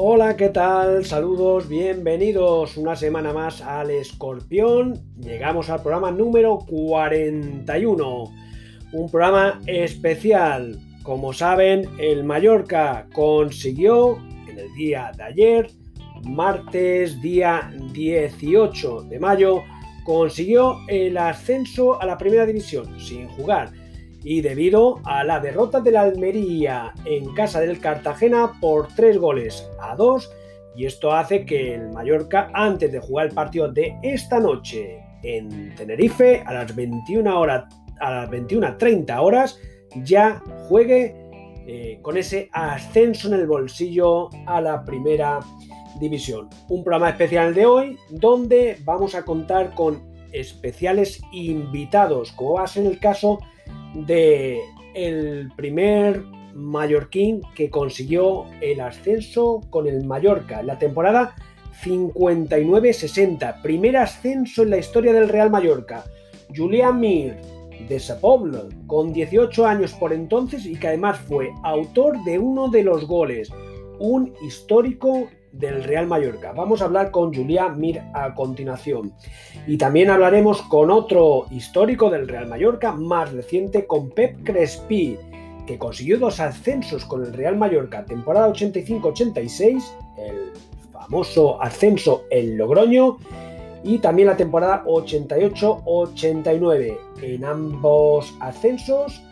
Hola, ¿qué tal? Saludos, bienvenidos una semana más al Escorpión. Llegamos al programa número 41, un programa especial. Como saben, el Mallorca consiguió en el día de ayer, martes día 18 de mayo, consiguió el ascenso a la primera división sin jugar y debido a la derrota de la Almería en casa del Cartagena por 3 goles a 2 y esto hace que el Mallorca antes de jugar el partido de esta noche en Tenerife a las 21 horas a las 21:30 horas ya juegue eh, con ese ascenso en el bolsillo a la primera división. Un programa especial de hoy donde vamos a contar con especiales invitados, como va a ser el caso el primer mallorquín que consiguió el ascenso con el Mallorca en la temporada 59-60. Primer ascenso en la historia del Real Mallorca. Julián Mir de Sepoblo, con 18 años por entonces y que además fue autor de uno de los goles. Un histórico del Real Mallorca. Vamos a hablar con Julián Mir a continuación. Y también hablaremos con otro histórico del Real Mallorca, más reciente, con Pep Crespi, que consiguió dos ascensos con el Real Mallorca, temporada 85-86, el famoso ascenso en Logroño, y también la temporada 88-89. En ambos ascensos,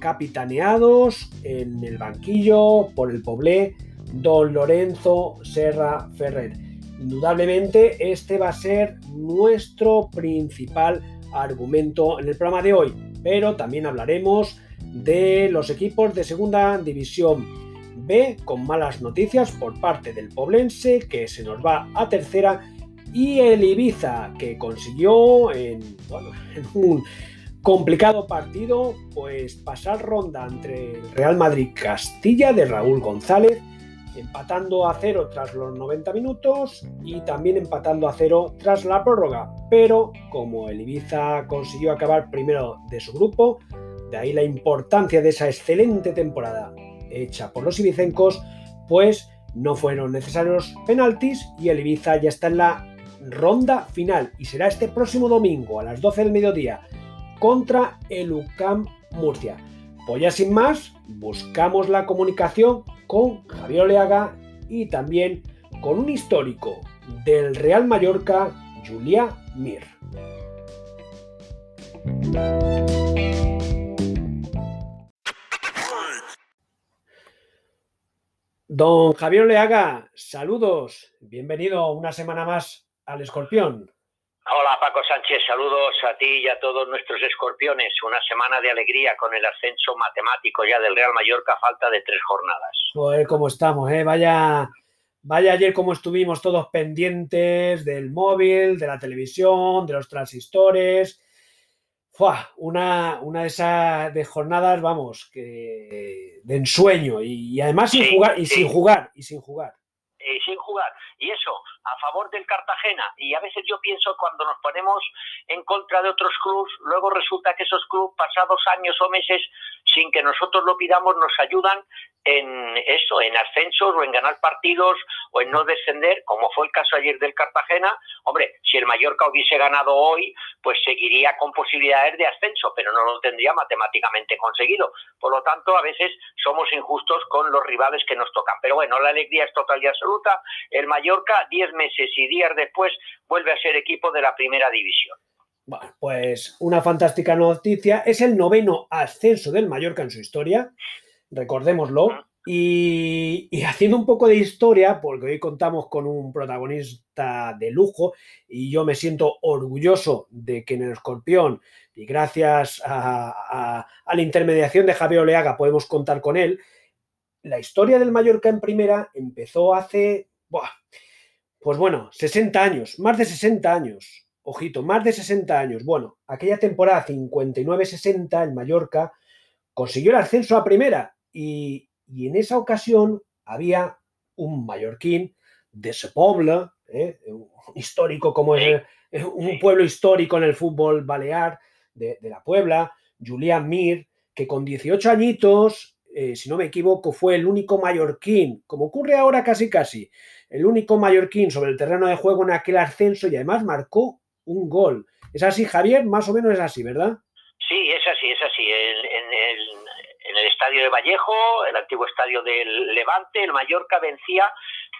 capitaneados en el banquillo por el Poblé don Lorenzo Serra Ferrer. Indudablemente este va a ser nuestro principal argumento en el programa de hoy, pero también hablaremos de los equipos de segunda división B con malas noticias por parte del Poblense que se nos va a tercera y el Ibiza que consiguió en, un complicado partido pues pasar ronda entre el Real Madrid Castilla de Raúl González empatando a cero tras los 90 minutos y también empatando a cero tras la prórroga. Pero como el Ibiza consiguió acabar primero de su grupo, de ahí la importancia de esa excelente temporada hecha por los ibicencos, pues no fueron necesarios penaltis y el Ibiza ya está en la ronda final y será este próximo domingo a las 12 del mediodía contra el UCAM Murcia. Pues ya sin más, buscamos la comunicación con Javier Oleaga y también con un histórico del Real Mallorca, Julia Mir. Don Javier Oleaga, saludos, bienvenido una semana más al Escorpión. Hola Paco Sánchez, saludos a ti y a todos nuestros escorpiones. Una semana de alegría con el ascenso matemático ya del Real Mallorca a falta de tres jornadas. Joder, cómo estamos, ¿eh? Vaya, vaya ayer como estuvimos todos pendientes del móvil, de la televisión, de los transistores. Fua, una, una de esas de jornadas, vamos, que de ensueño y, además sin jugar y sin jugar y sin jugar. Y sin jugar. Y eso, a favor del Cartagena y a veces yo pienso cuando nos ponemos en contra de otros clubes, luego resulta que esos clubes pasados años o meses sin que nosotros lo pidamos nos ayudan en eso, en ascensos o en ganar partidos o en no descender, como fue el caso ayer del Cartagena. Hombre, si el Mallorca hubiese ganado hoy, pues seguiría con posibilidades de ascenso, pero no lo tendría matemáticamente conseguido. Por lo tanto, a veces somos injustos con los rivales que nos tocan. Pero bueno, la alegría es total y absoluta. El Mallorca, 10 meses y días después, vuelve a ser equipo de la primera división. Bueno, pues una fantástica noticia. Es el noveno ascenso del Mallorca en su historia, recordémoslo. Y, haciendo un poco de historia, porque hoy contamos con un protagonista de lujo y yo me siento orgulloso de que en el Escorpión, y gracias a, la intermediación de Javier Oleaga podemos contar con él, la historia del Mallorca en primera empezó hace, pues bueno, 60 años, más de 60 años ojito, más de 60 años. Bueno, aquella temporada 59-60, el Mallorca consiguió el ascenso a primera y, en esa ocasión había un mallorquín de ese pueblo, ¿eh? un histórico como es un pueblo histórico en el fútbol balear de, la Puebla, Julián Mir, que con 18 añitos eh, si no me equivoco, fue el único mallorquín, como ocurre ahora casi casi, el único mallorquín sobre el terreno de juego en aquel ascenso y además marcó un gol. ¿Es así, Javier? Más o menos es así, ¿verdad? Sí, es así, es así. En, el, estadio de Vallejo, el antiguo estadio del Levante, el Mallorca vencía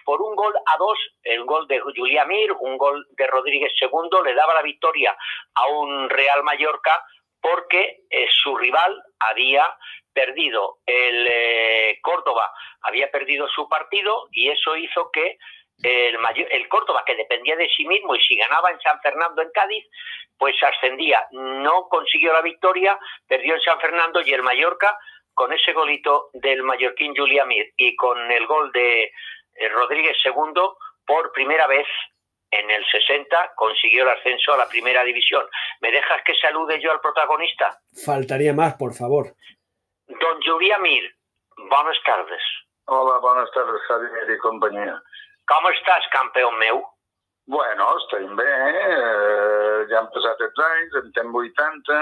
por un gol a dos, el gol de Julián Mir, un gol de Rodríguez II, le daba la victoria a un Real Mallorca porque eh, su rival había perdido, el eh, Córdoba había perdido su partido y eso hizo que el, el Córdoba, que dependía de sí mismo y si ganaba en San Fernando en Cádiz, pues ascendía. No consiguió la victoria, perdió en San Fernando y el Mallorca, con ese golito del mallorquín Julián Mir y con el gol de eh, Rodríguez II, por primera vez en el 60 consiguió el ascenso a la primera división. ¿Me dejas que salude yo al protagonista? Faltaría más, por favor. Don Julián Mir, buenas tardes. Hola, buenas tardes, Javier y compañía. Com estàs, campió meu? Bueno, estem bé, eh? ja han passat els anys, en temps 80,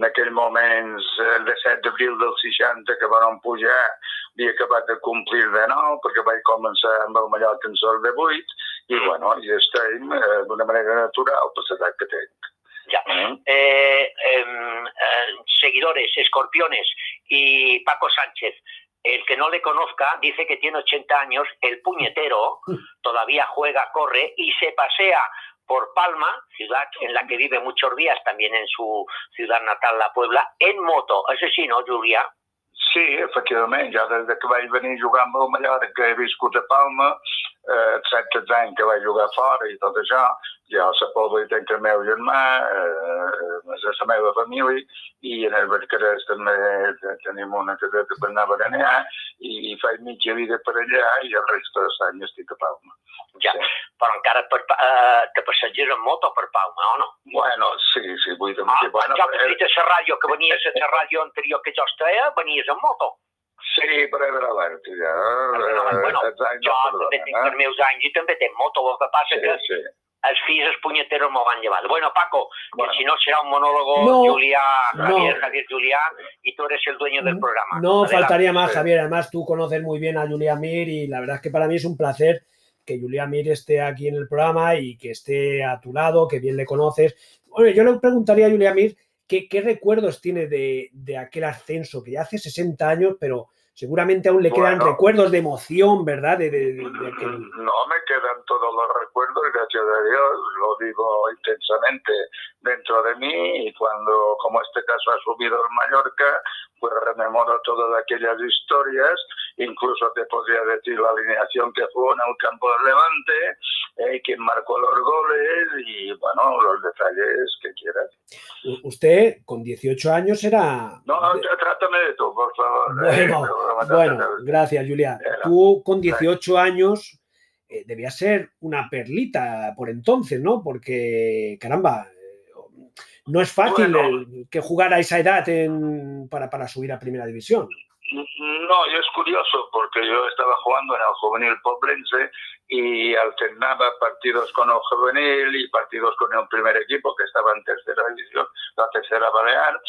en aquell moment, el 17 d'abril del 60, que vam pujar, havia acabat de complir de nou, perquè vaig començar amb el Mallorca en sol de 8, i bueno, i estem eh, d'una manera natural per l'edat que tenc. Ya. Mm. Eh, eh, seguidores, escorpiones y Paco Sánchez, el que no le conozca dice que tiene 80 años, el puñetero todavía juega, corre y se pasea por Palma, ciudad en la que vive muchos días, también en su ciudad natal, La Puebla, en moto. Ese sí, ¿no, Julia? Sí, efectivament, ja des que vaig venir a amb el Mallorca he viscut a Palma, eh, 17 anys que vaig jugar fora i tot això, jo a la Pobla hi tenc el meu germà, eh, la meva família, i en el Barcarès també tenim una caseta per anar a berenar, i faig mitja vida per allà i el resta de l'any estic a Palma. Ja, sí. però encara per, eh, te passeges en moto per Palma, o no? Bueno, sí, sí, vull dir... Ah, bueno, ja m'has dit a la ràdio que venies a la ràdio anterior que jo estava, venies en moto. Sí, per a l'Alerta, ja. Bueno, jo també tinc els meus anys i també tenc moto, el que passa sí, que sí els fills els puñeteros me van llevar. Bueno, Paco, bueno. si no será un monólogo, no, Julián, Javier, no. Javier, Julián, y tú eres el dueño del programa. No Adelante. faltaría más, Javier. Además, tú conoces muy bien a Julián Mir y la verdad es que para mí es un placer que Julián Mir esté aquí en el programa y que esté a tu lado, que bien le conoces. Bueno, yo le preguntaría a Julián Mir qué, qué recuerdos tiene de, de, aquel ascenso, que ya hace 60 años, pero seguramente aún le quedan bueno, recuerdos de emoción, ¿verdad? De, de, de aquel... No me quedan todos los recuerdos, gracias a Dios, lo digo intensamente dentro de mí y cuando, como este caso, ha subido el Mallorca, pues rememoro todas aquellas historias, incluso te podría decir la alineación que jugó en el campo del Levante, eh, quién marcó los goles y, bueno, los detalles que quieras. Usted, con 18 años, era... No, trátame de tú, por favor. Bueno, eh, bueno gracias, Julia. Tú, con 18 años, eh, debía ser una perlita por entonces, ¿no? Porque, caramba, no es fácil bueno, el, que jugar a esa edad en, para, para subir a primera división. No, y es curioso porque yo estaba jugando en el juvenil poblense y alternaba partidos con el juvenil y partidos con el primer equipo que estaba en tercera división, la tercera balear.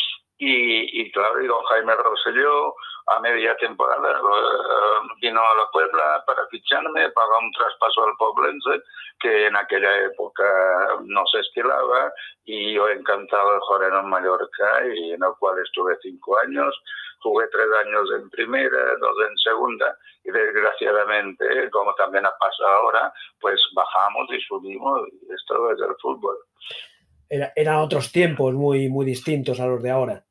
Y, claro, y don Jaime Rosselló a media temporada uh, vino a la Puebla para ficharme, pagó un traspaso al Poblense que en aquella época no se estilaba y yo encantado de jugar en Mallorca y en el cual estuve cinco años, jugué tres años en primera, dos en segunda y desgraciadamente, como también ha pasado ahora, pues bajamos y subimos y esto es el fútbol. Era, eran otros tiempos muy, muy distintos a los de ahora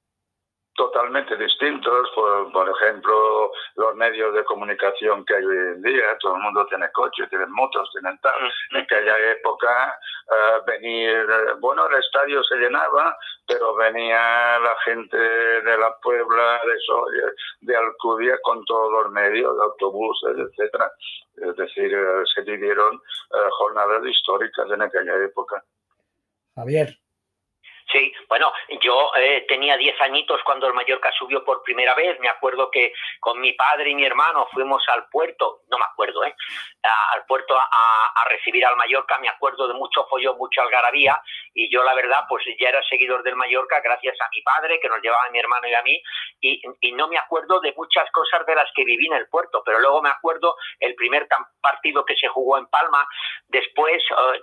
totalmente distintos, por, por, ejemplo, los medios de comunicación que hay hoy en día, todo el mundo tiene coches, tiene motos, tienen tal. En aquella época, uh, venir, bueno, el estadio se llenaba, pero venía la gente de la Puebla, de Soria, de Alcudia, con todos los medios, de autobuses, etcétera. Es decir, uh, se vivieron uh, jornadas históricas en aquella época. Javier. Sí, bueno, yo eh, tenía 10 añitos cuando el Mallorca subió por primera vez. Me acuerdo que con mi padre y mi hermano fuimos al puerto, no me acuerdo, ¿eh? al puerto a, recibir al Mallorca. Me acuerdo de mucho follón, mucha algarabía. Y yo, la verdad, pues ya era seguidor del Mallorca gracias a mi padre, que nos llevaba a mi hermano y a mí. Y, y no me acuerdo de muchas cosas de las que viví en el puerto, pero luego me acuerdo el primer partido que se jugó en Palma. Después. Eh,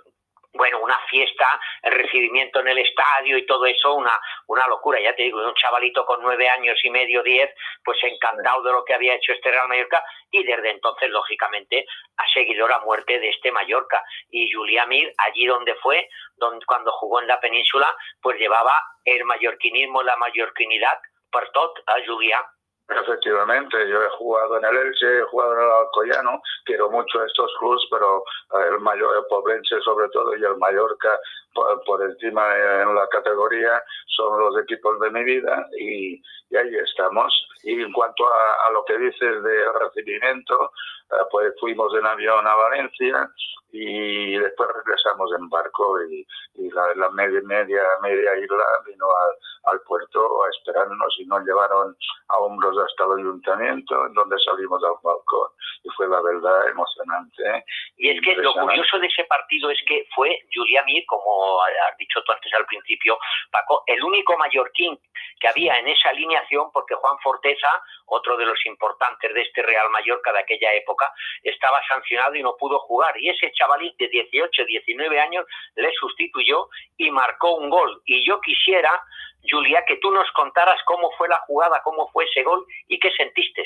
bueno, una fiesta, el recibimiento en el estadio y todo eso, una, una locura. Ya te digo, un chavalito con nueve años y medio, diez, pues encantado de lo que había hecho este Real Mallorca y desde entonces, lógicamente, ha seguido la muerte de este Mallorca. Y Julia Mir, allí donde fue, donde, cuando jugó en la península, pues llevaba el mallorquinismo, la mallorquinidad por todo a Julia. Efectivamente, yo he jugado en el Elche, he jugado en el Alcoyano, quiero mucho estos clubs, pero el mayor, el Pobrense sobre todo y el Mallorca por, encima en la categoría son los equipos de mi vida y, ahí estamos. Y en cuanto a, lo que dices de recibimiento, pues fuimos en avión a Valencia y después regresamos en barco y, la, media, media, media isla vino al, puerto a esperarnos y nos llevaron a hombros hasta el ayuntamiento en donde salimos al balcón y fue la verdad emocionante. Y es que lo curioso de ese partido es que fue Mir como has dicho tú antes al principio, Paco, el único mallorquín que había en esa alineación, porque Juan Forteza, otro de los importantes de este Real Mallorca de aquella época, estaba sancionado y no pudo jugar. Y ese chavalín de 18, 19 años le sustituyó y marcó un gol. Y yo quisiera, Julia, que tú nos contaras cómo fue la jugada, cómo fue ese gol y qué sentiste.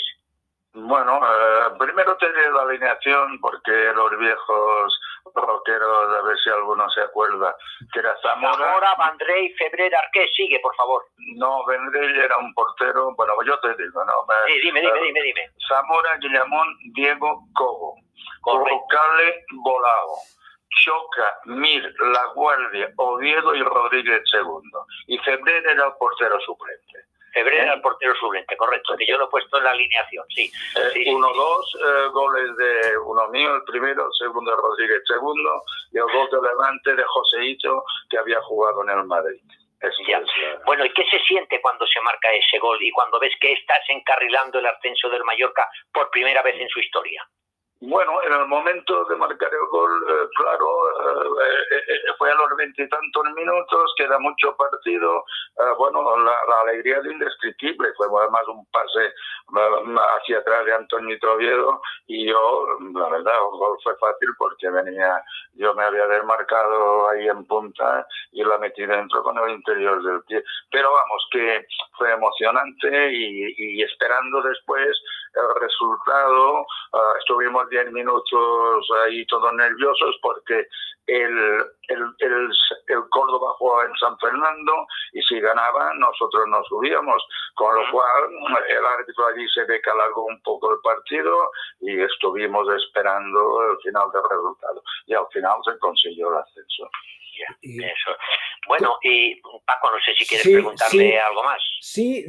Bueno, eh, primero te diré la alineación porque los viejos rockeros, a ver si alguno se acuerda, que era Zamora. Zamora, Vandrey, Febrer, Arqué, sigue, por favor. No, Vendrell era un portero, bueno, yo te digo, ¿no? Sí, dime, dime, dime, dime. Zamora, Guillamón, Diego, Cobo. Corrocale, Volado. Choca, Mir, La Guardia, Oviedo y Rodríguez II. Y Febrer era el portero suplente. Febrero era el portero suplente, correcto, que yo lo he puesto en la alineación, sí. Eh, uno, dos eh, goles de uno mío, el primero, el segundo de Rodríguez, segundo, y el gol de Levante de Joseito, que había jugado en el Madrid. Bueno, ¿y qué se siente cuando se marca ese gol y cuando ves que estás encarrilando el ascenso del Mallorca por primera vez en su historia? Bueno, en el momento de marcar el gol, eh, claro, eh, eh, fue a los veintitantos minutos, queda mucho partido. bueno, la, alegría es indescriptible. Fue además un pase hacia atrás de Antonio Troviedo y yo, la verdad, el gol fue fácil porque venía, yo me había desmarcado ahí en punta y la metí dentro con el interior del pie. Pero vamos, que fue emocionante y, esperando después el resultado, estuvimos 10 minutos ahí todos nerviosos porque el, el, el, el, Córdoba jugaba en San Fernando y si ganaba nosotros nos subíamos, con lo cual el árbitro allí se ve que alargó un poco el partido y estuvimos esperando el final del resultado. Y al final se consiguió el ascenso. Eso. Bueno, y Paco, no sé si quieres preguntarle algo más. Sí,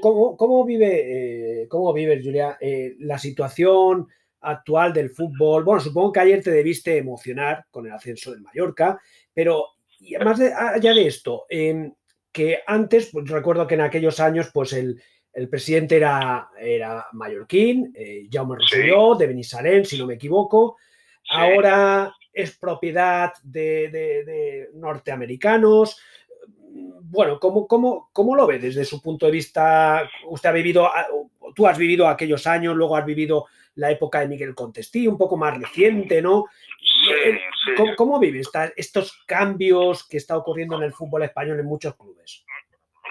¿cómo, cómo, vive, eh, cómo vive Julia, eh, la situación actual del fútbol. Bueno, supongo que ayer te debiste emocionar con el ascenso del Mallorca, pero y además de, allá de esto, em, que antes, pues recuerdo que en aquellos años, pues el, presidente era, era mallorquín, eh, Jaume Rosselló, de Benisarén, si no me equivoco. Ahora es propiedad de, norteamericanos. Bueno, ¿cómo, cómo, ¿cómo, lo ve desde su punto de vista? Usted ha vivido, tú has vivido aquellos años, luego has vivido la época de Miguel Contestí, un poco más reciente, ¿no? ¿Cómo, ¿Cómo, vive estos cambios que está ocurriendo en el fútbol español en muchos clubes?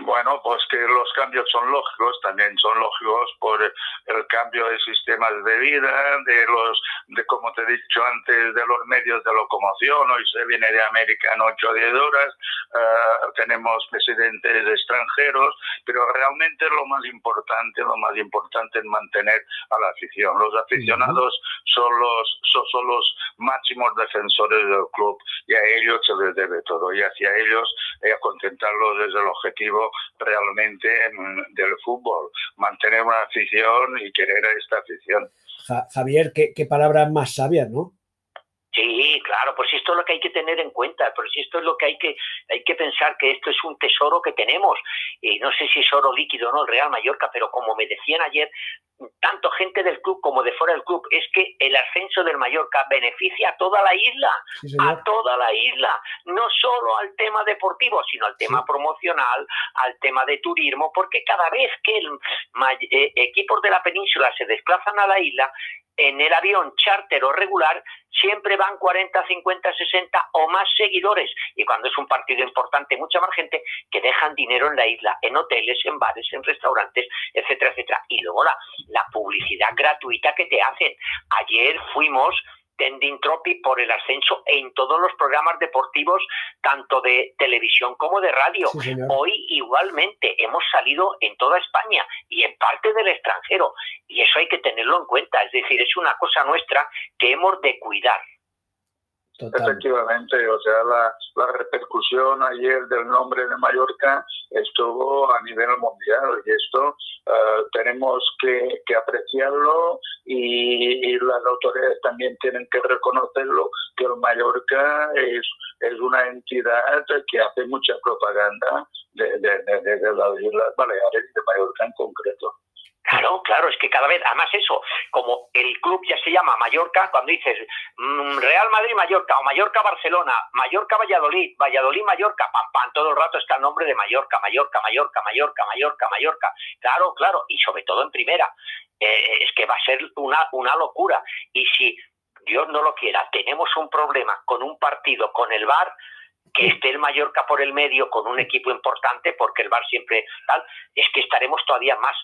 Bueno, pues que los cambios son lógicos, también son lógicos por el cambio de sistemas de vida, de los, de como te he dicho antes, de los medios de locomoción. Hoy se viene de América en 8 o 10 horas, uh, tenemos presidentes extranjeros, pero realmente lo más importante, lo más importante es mantener a la afición. Los aficionados son los, son, los máximos defensores del club y a ellos se les debe todo y hacia ellos eh, contentarlos desde el objetivo realmente del fútbol, mantener una afición y querer esta afición. Javier, qué, palabras más sabias, ¿no? Sí, claro, pues esto es lo que hay que tener en cuenta, pues esto es lo que hay que hay que pensar que esto es un tesoro que tenemos. Y no sé si es oro líquido o no el Real Mallorca, pero como me decían ayer, tanto gente del club como de fuera del club, es que el ascenso del Mallorca beneficia a toda la isla, a toda la isla, no solo al tema deportivo, sino al tema promocional, al tema de turismo, porque cada vez que el, eh, equipos de la península se desplazan a la isla, en el avión charter o regular siempre van 40, 50, 60 o más seguidores. Y cuando es un partido importante, mucha más gente que dejan dinero en la isla, en hoteles, en bares, en restaurantes, etcétera, etcétera. Y luego la, la publicidad gratuita que te hacen. Ayer fuimos Tending Tropi por el ascenso en todos los programas deportivos, tanto de televisión como de radio. Hoy igualmente hemos salido en toda España y en parte del extranjero. Y eso hay que tenerlo en cuenta. Es decir, es una cosa nuestra que hemos de cuidar. Efectivamente, o sea, la, la, repercusión ayer del nombre de Mallorca estuvo a nivel mundial y esto eh, tenemos que, que apreciarlo y, las autoridades también tienen que reconocerlo, que el Mallorca es, es una entidad que hace mucha propaganda de, de, de las Islas Baleares y de Mallorca en concreto. Claro, claro, es que cada vez, además eso, como el club ya se llama Mallorca, cuando dices mm, Real Madrid-Mallorca o Mallorca-Barcelona, Mallorca-Valladolid, Valladolid-Mallorca, pam, pam, todo el rato está el nombre de Mallorca, Mallorca, Mallorca, Mallorca, Mallorca, Mallorca. Claro, claro, y sobre todo en primera. Eh, es que va a ser una, una locura. Y si Dios no lo quiera, tenemos un problema con un partido, con el VAR, que esté el Mallorca por el medio con un equipo importante, porque el VAR siempre tal, es que estaremos todavía más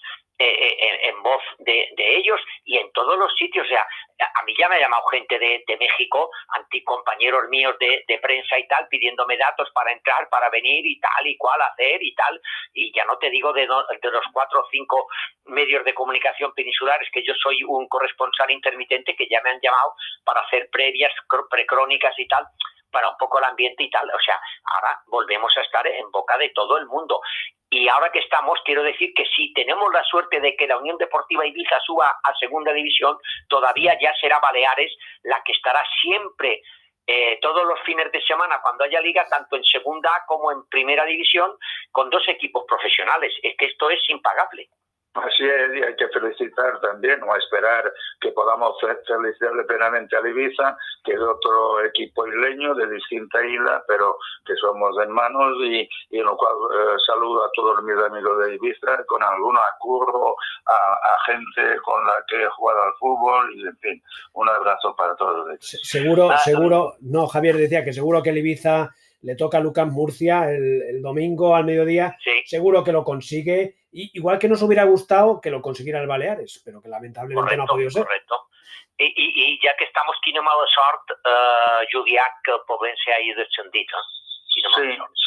eh, eh, en, voz de, ellos y en todos los sitios. O sea, a mí ya me ha llamado gente de, México, anticompañeros míos de, prensa y tal, pidiéndome datos para entrar, para venir y tal y cual hacer y tal. Y ya no te digo de, de los cuatro o cinco medios de comunicación peninsulares, que yo soy un corresponsal intermitente que ya me han llamado para hacer previas, precrónicas y tal para un poco el ambiente y tal. O sea, ahora volvemos a estar en boca de todo el mundo. Y ahora que estamos, quiero decir que si tenemos la suerte de que la Unión Deportiva Ibiza suba a segunda división, todavía ya será Baleares la que estará siempre eh, todos los fines de semana cuando haya liga, tanto en segunda como en primera división, con dos equipos profesionales. Es que esto es impagable. Así es, y hay que felicitar también, o esperar que podamos felicitarle plenamente a Ibiza, que es otro equipo isleño de distinta isla, pero que somos hermanos y, y en lo cual eh, saludo a todos mis amigos de Ibiza, con alguno a Curro, a, gente con la que he jugado al fútbol, y en fin, un abrazo para todos. Seguro, seguro, no, Javier decía que seguro que el Ibiza le toca a Lucas Murcia el, domingo al mediodía, seguro que lo consigue, y, igual que nos hubiera gustado que lo consiguiera el Baleares, pero que lamentablemente no ha podido ser. Correcto. Y, y, ja que estamos, quina mala sort, eh, Julià, que el Poblense hagi descendit, eh? Sí,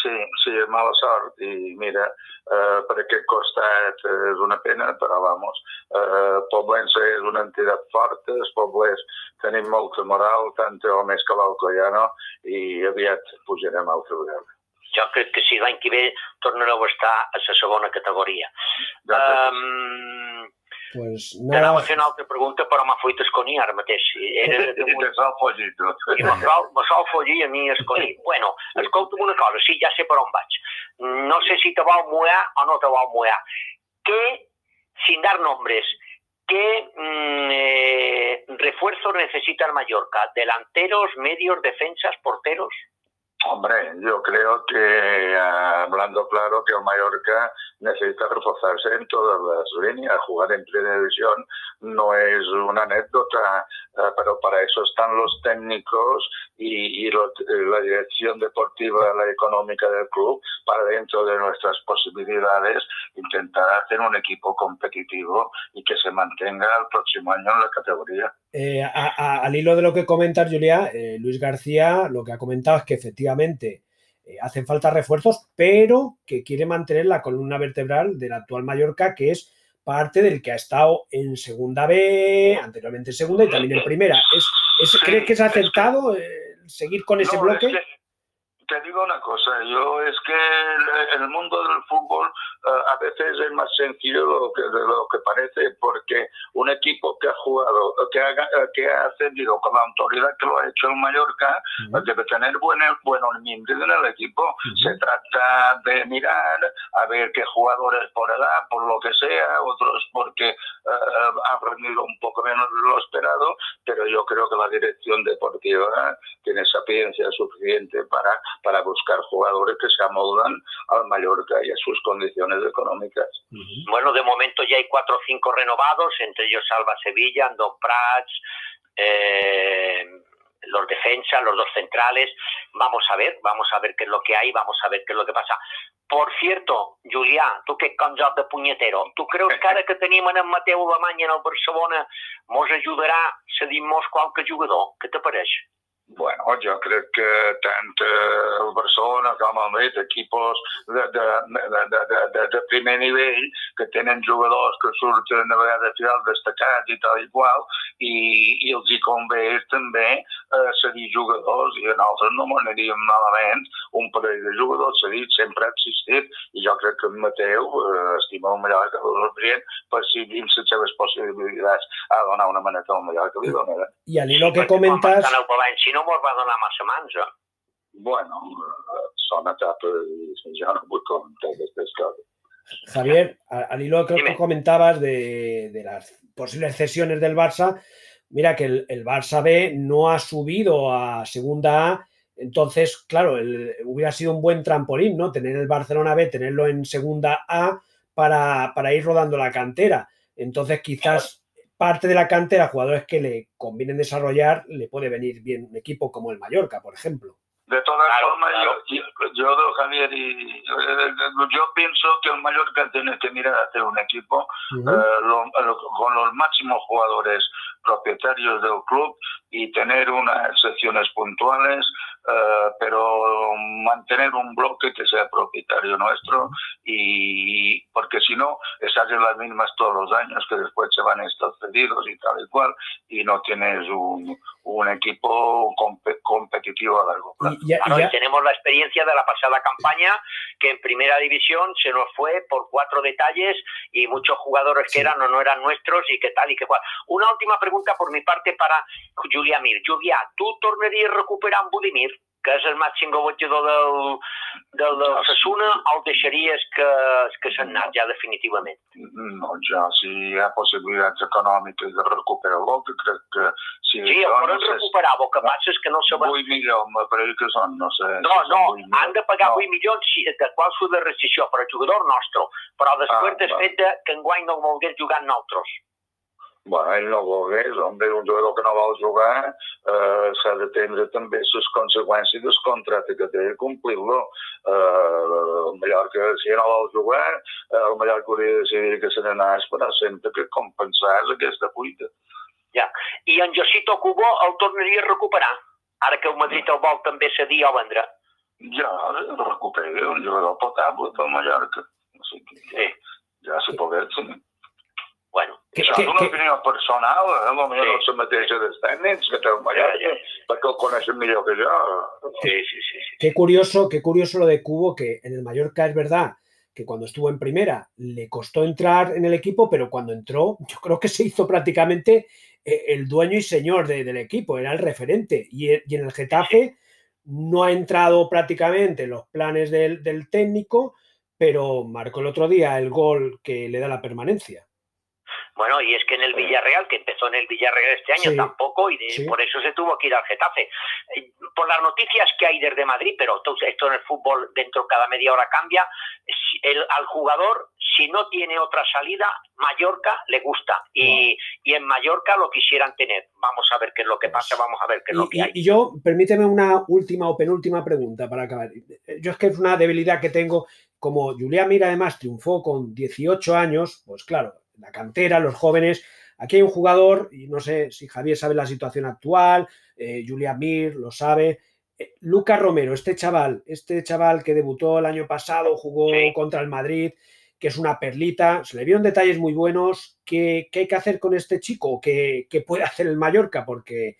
sí, sí, és mala sort i mira, eh, per aquest costat és una pena, però vamos, eh, Poblense és una entitat forta, els pobles tenim molta moral, tant o més que l'Alcoyano, i aviat pujarem a altre vegada. Jo crec que si l'any que ve tornareu a estar a la segona categoria. Um, pues nada. Anava a fer una altra pregunta, però m'ha fet esconir ara mateix. Era de... I te sol me sol, me sol fugir a mi esconir. Bueno, escolta'm una cosa, sí, ja sé per on vaig. No sé si te vol mullar o no te vol mullar. Què, sin dar nombres, ¿Qué mm, eh, refuerzos necesita el Mallorca? ¿Delanteros, medios, defensas, porteros? Hombre, yo creo que, hablando claro, que el Mallorca necesita reforzarse en todas las líneas. Jugar en primera división no es una anécdota, eh, pero para eso están los técnicos y, la dirección deportiva, la económica del club, para dentro de nuestras posibilidades intentar hacer un equipo competitivo y que se mantenga el próximo año en la categoría. Eh, al hilo de lo que comentas, Julia, eh, Luis García lo que ha comentado es que efectivamente eh, hacen falta refuerzos, pero que quiere mantener la columna vertebral del actual Mallorca, que es parte del que ha estado en segunda B, anteriormente en segunda y también en primera. ¿Es, ¿Crees que es acertado seguir con ese bloque? Te digo una cosa, yo es que el, mundo del fútbol eh, a veces es más sencillo de lo, que, de lo que parece, porque un equipo que ha jugado, que ha, que ha ascendido con la autoridad que lo ha hecho en Mallorca, debe tener buen, buen en el equipo. Se trata de mirar a ver qué jugadores por edad, por lo que sea, otros porque uh, han rendido un poco menos de lo esperado, pero yo creo que la dirección deportiva tiene sapiencia suficiente para para buscar jugadores que se amoldan al Mallorca y a sus condiciones económicas. Bueno, de momento ya hay cuatro o cinco renovados, entre ellos Salva Sevilla, Ando Prats, eh, los defensas, los dos centrales. Vamos a ver, vamos a ver qué es lo que hay, vamos a ver qué es lo que pasa. Por cierto, Julià, tu que joc de punyetero, tu creus que ara que tenim en Mateu Alemany en el Barcelona mos ajudarà a cedir-nos qualque jugador? Què te pareix? Bueno, jo crec que tant eh, el Barcelona com el Madrid, equipos de, de, de, de, de, de primer nivell, que tenen jugadors que surten de vegades final destacats i tal i qual, i, i els hi convé també eh, cedir jugadors, i a nosaltres no m'aniríem malament un parell de jugadors cedits, sempre ha existit, i jo crec que en Mateu eh, estima el Mallorca, el Brien, per si dins les seves possibilitats a donar una maneta al Mallorca, li donarà. I a lo que comentas no mos va donar massa mansa. Bueno, son etapas y ya no vull comentar aquestes coses. Javier, al hilo que tú comentabas de, de, las posibles cesiones del Barça, mira que el, el, Barça B no ha subido a segunda A, entonces, claro, el, hubiera sido un buen trampolín, ¿no? Tener el Barcelona B, tenerlo en segunda A para, para ir rodando la cantera. Entonces, quizás parte de la cantera, jugadores que le convienen desarrollar, le puede venir bien un equipo como el Mallorca, por ejemplo. De todas formas, Yo, yo, Javier, y, yo pienso que el Mallorca tiene que mirar a hacer un equipo eh, con los máximos jugadores propietarios del club y tener unas secciones puntuales, eh, pero mantener un bloque que sea propietario nuestro y porque si no, esas son las mismas todos los años que después se van estos cedidos y tal y cual y no tienes un, un equipo competitivo a largo plazo. Y, tenemos la experiencia de la pasada campaña que en primera división se nos fue por cuatro detalles y muchos jugadores que eran o no eran nuestros y qué tal y qué cual. Una última pregunta por mi parte para Julia Mir. Julia, ¿tú tornarías a recuperar Budimir? que és el màxim golejador del, del, del Sassuna, o el deixaries que, que s'ha anat ja definitivament? No, ja, si hi ha possibilitats econòmiques de recuperar-lo, que crec que... Si sí, el poden no recuperar, el que passa és que no se va... 8 milions, me pareix que són, no sé... No, no, han de pagar no. 8 milions de qual de rescisió per a jugador nostre, però després ah, del fet que enguany no volgués jugar amb nosaltres. Bueno, ell no volgués, home, un jugador que no vol jugar eh, s'ha d'atendre també les conseqüències del contracte que té i complir-lo. Eh, el Mallorca, si no vol jugar, eh, el Mallorca hauria de decidir que se n'anés, però sempre que compensés aquesta fuita. Ja. I en Josito Cubo el tornaria a recuperar, ara que el Madrid el vol també cedir o vendre. Ja, el recupera, un jugador potable pel Mallorca. O sigui, sí. Ja se pogués, sí. Bueno, que, és que, una que... opinió personal, eh? potser sí. no és la mateixa dels tècnics, que té el Mallorca, ja, ja. perquè el coneixen millor que yo. Sí, sí, sí, sí. Qué curioso, qué curioso lo de Cubo, que en el Mallorca es verdad que cuando estuvo en primera le costó entrar en el equipo, pero cuando entró, yo creo que se hizo prácticamente eh, el dueño y señor de, del equipo, era el referente. Y, y, en el Getafe no ha entrado prácticamente en los planes del, del técnico, pero marcó el otro día el gol que le da la permanencia. Bueno, y es que en el Villarreal, que empezó en el Villarreal este año, tampoco, y por eso se tuvo que ir al Getafe. Eh, por las noticias que hay desde Madrid, pero esto en el fútbol dentro cada media hora cambia, el, al jugador, si no tiene otra salida, Mallorca le gusta. Y, y, en Mallorca lo quisieran tener. Vamos a ver qué es lo que pasa, vamos a ver qué es lo que hay. Y yo, permíteme una última o penúltima pregunta para acabar. Yo es que es una debilidad que tengo. Como Julia Mira además triunfó con 18 años, pues claro, la cantera, los jóvenes. Aquí hay un jugador, y no sé si Javier sabe la situación actual, eh, Julia Mir lo sabe. Eh, Lucas Romero, este chaval, este chaval que debutó el año pasado, jugó contra el Madrid, que es una perlita, se le vieron detalles muy buenos. ¿Qué, qué hay que hacer con este chico? ¿Qué, ¿Qué, puede hacer el Mallorca? Porque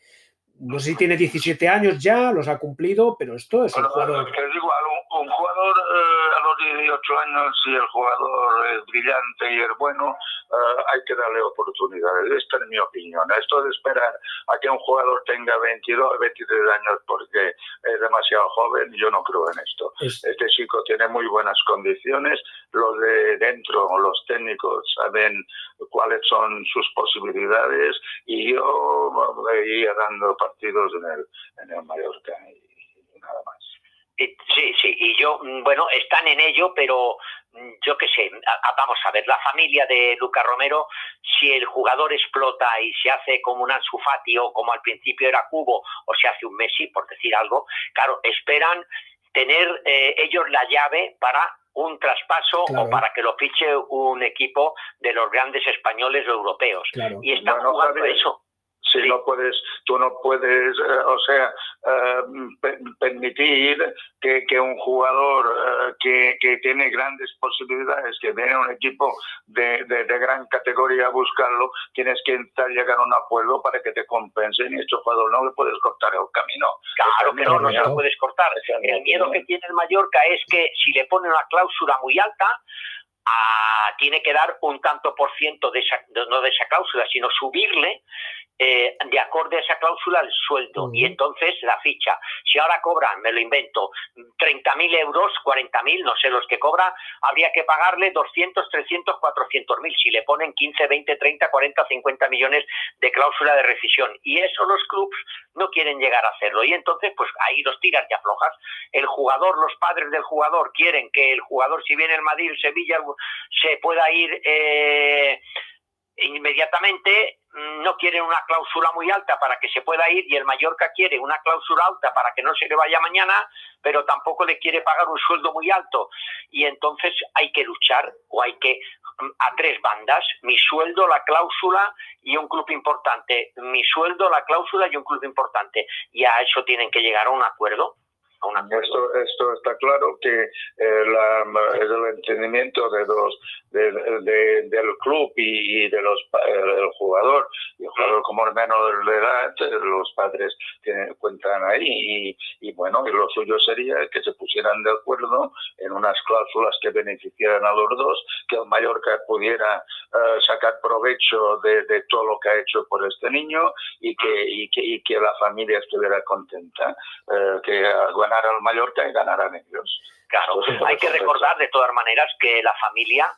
no sé si tiene 17 años ya, los ha cumplido, pero esto es un jugador. Es igual, un, jugador eh, a los 18 años, si el jugador es brillante y es bueno, eh, hay que darle oportunidades. Esta es mi opinión. Esto de esperar a que un jugador tenga 22, 23 años porque es demasiado joven, yo no creo en esto. Este chico tiene muy buenas condiciones, los de dentro, los técnicos saben cuáles son sus posibilidades y yo veía dando partidos en el, en el Mallorca y nada más. Sí, sí, y yo, mm, bueno, están en ello, pero mm, yo qué sé, vamos a ver, la familia de Luca Romero, si el jugador explota y se hace como un Ansu o como al principio era Cubo, o se hace un Messi, por decir algo, claro, esperan tener eh, ellos la llave para un traspaso o para que lo fiche un equipo de los grandes españoles o europeos. Y están jugando eso si no puedes, tú no puedes, eh, o sea, eh, permitir que, que, un jugador eh, que, que, tiene grandes posibilidades, que viene un equipo de, de, gran categoría a buscarlo, tienes que intentar llegar a un acuerdo para que te compensen y este jugador no le puedes cortar el camino. Claro que no, no se lo puedes cortar. El miedo que tiene el Mallorca es que si le pone una cláusula muy alta, tiene que dar un tanto por ciento de esa, no de esa cláusula, sino subirle eh, de acorde a esa cláusula el sueldo y entonces la ficha. Si ahora cobran, me lo invento, 30.000 euros, 40.000, no sé los que cobra, habría que pagarle 200, 300, 400.000 si le ponen 15, 20, 30, 40, 50 millones de cláusula de rescisión. Y eso los clubes no quieren llegar a hacerlo. Y entonces, pues ahí los tiras y aflojas. El jugador, los padres del jugador quieren que el jugador, si viene el Madrid, el Se pueda ir eh, inmediatamente mm, no quieren una cláusula muy alta para que se pueda ir y el Mallorca quiere una cláusula alta para que no se le vaya mañana, pero tampoco le quiere pagar un sueldo muy alto. Y entonces hay que luchar o hay que mm, a tres bandas, mi sueldo, la cláusula y un club importante, mi sueldo, la cláusula y un club importante. Y a eso tienen que llegar a un acuerdo. Esto, esto está claro que eh, la, el entendimiento de los del club y, de los del jugador y el jugador como menor de edad los padres tienen, cuentan ahí y, bueno y lo suyo sería que se pusieran de acuerdo en unas cláusulas que beneficiaran a los dos que el Mallorca pudiera eh, sacar provecho de, todo lo que ha hecho por este niño y que y que, y que la familia estuviera contenta eh, que ganara el Mallorca y ganaran ellos claro hay que recordar de todas maneras que la familia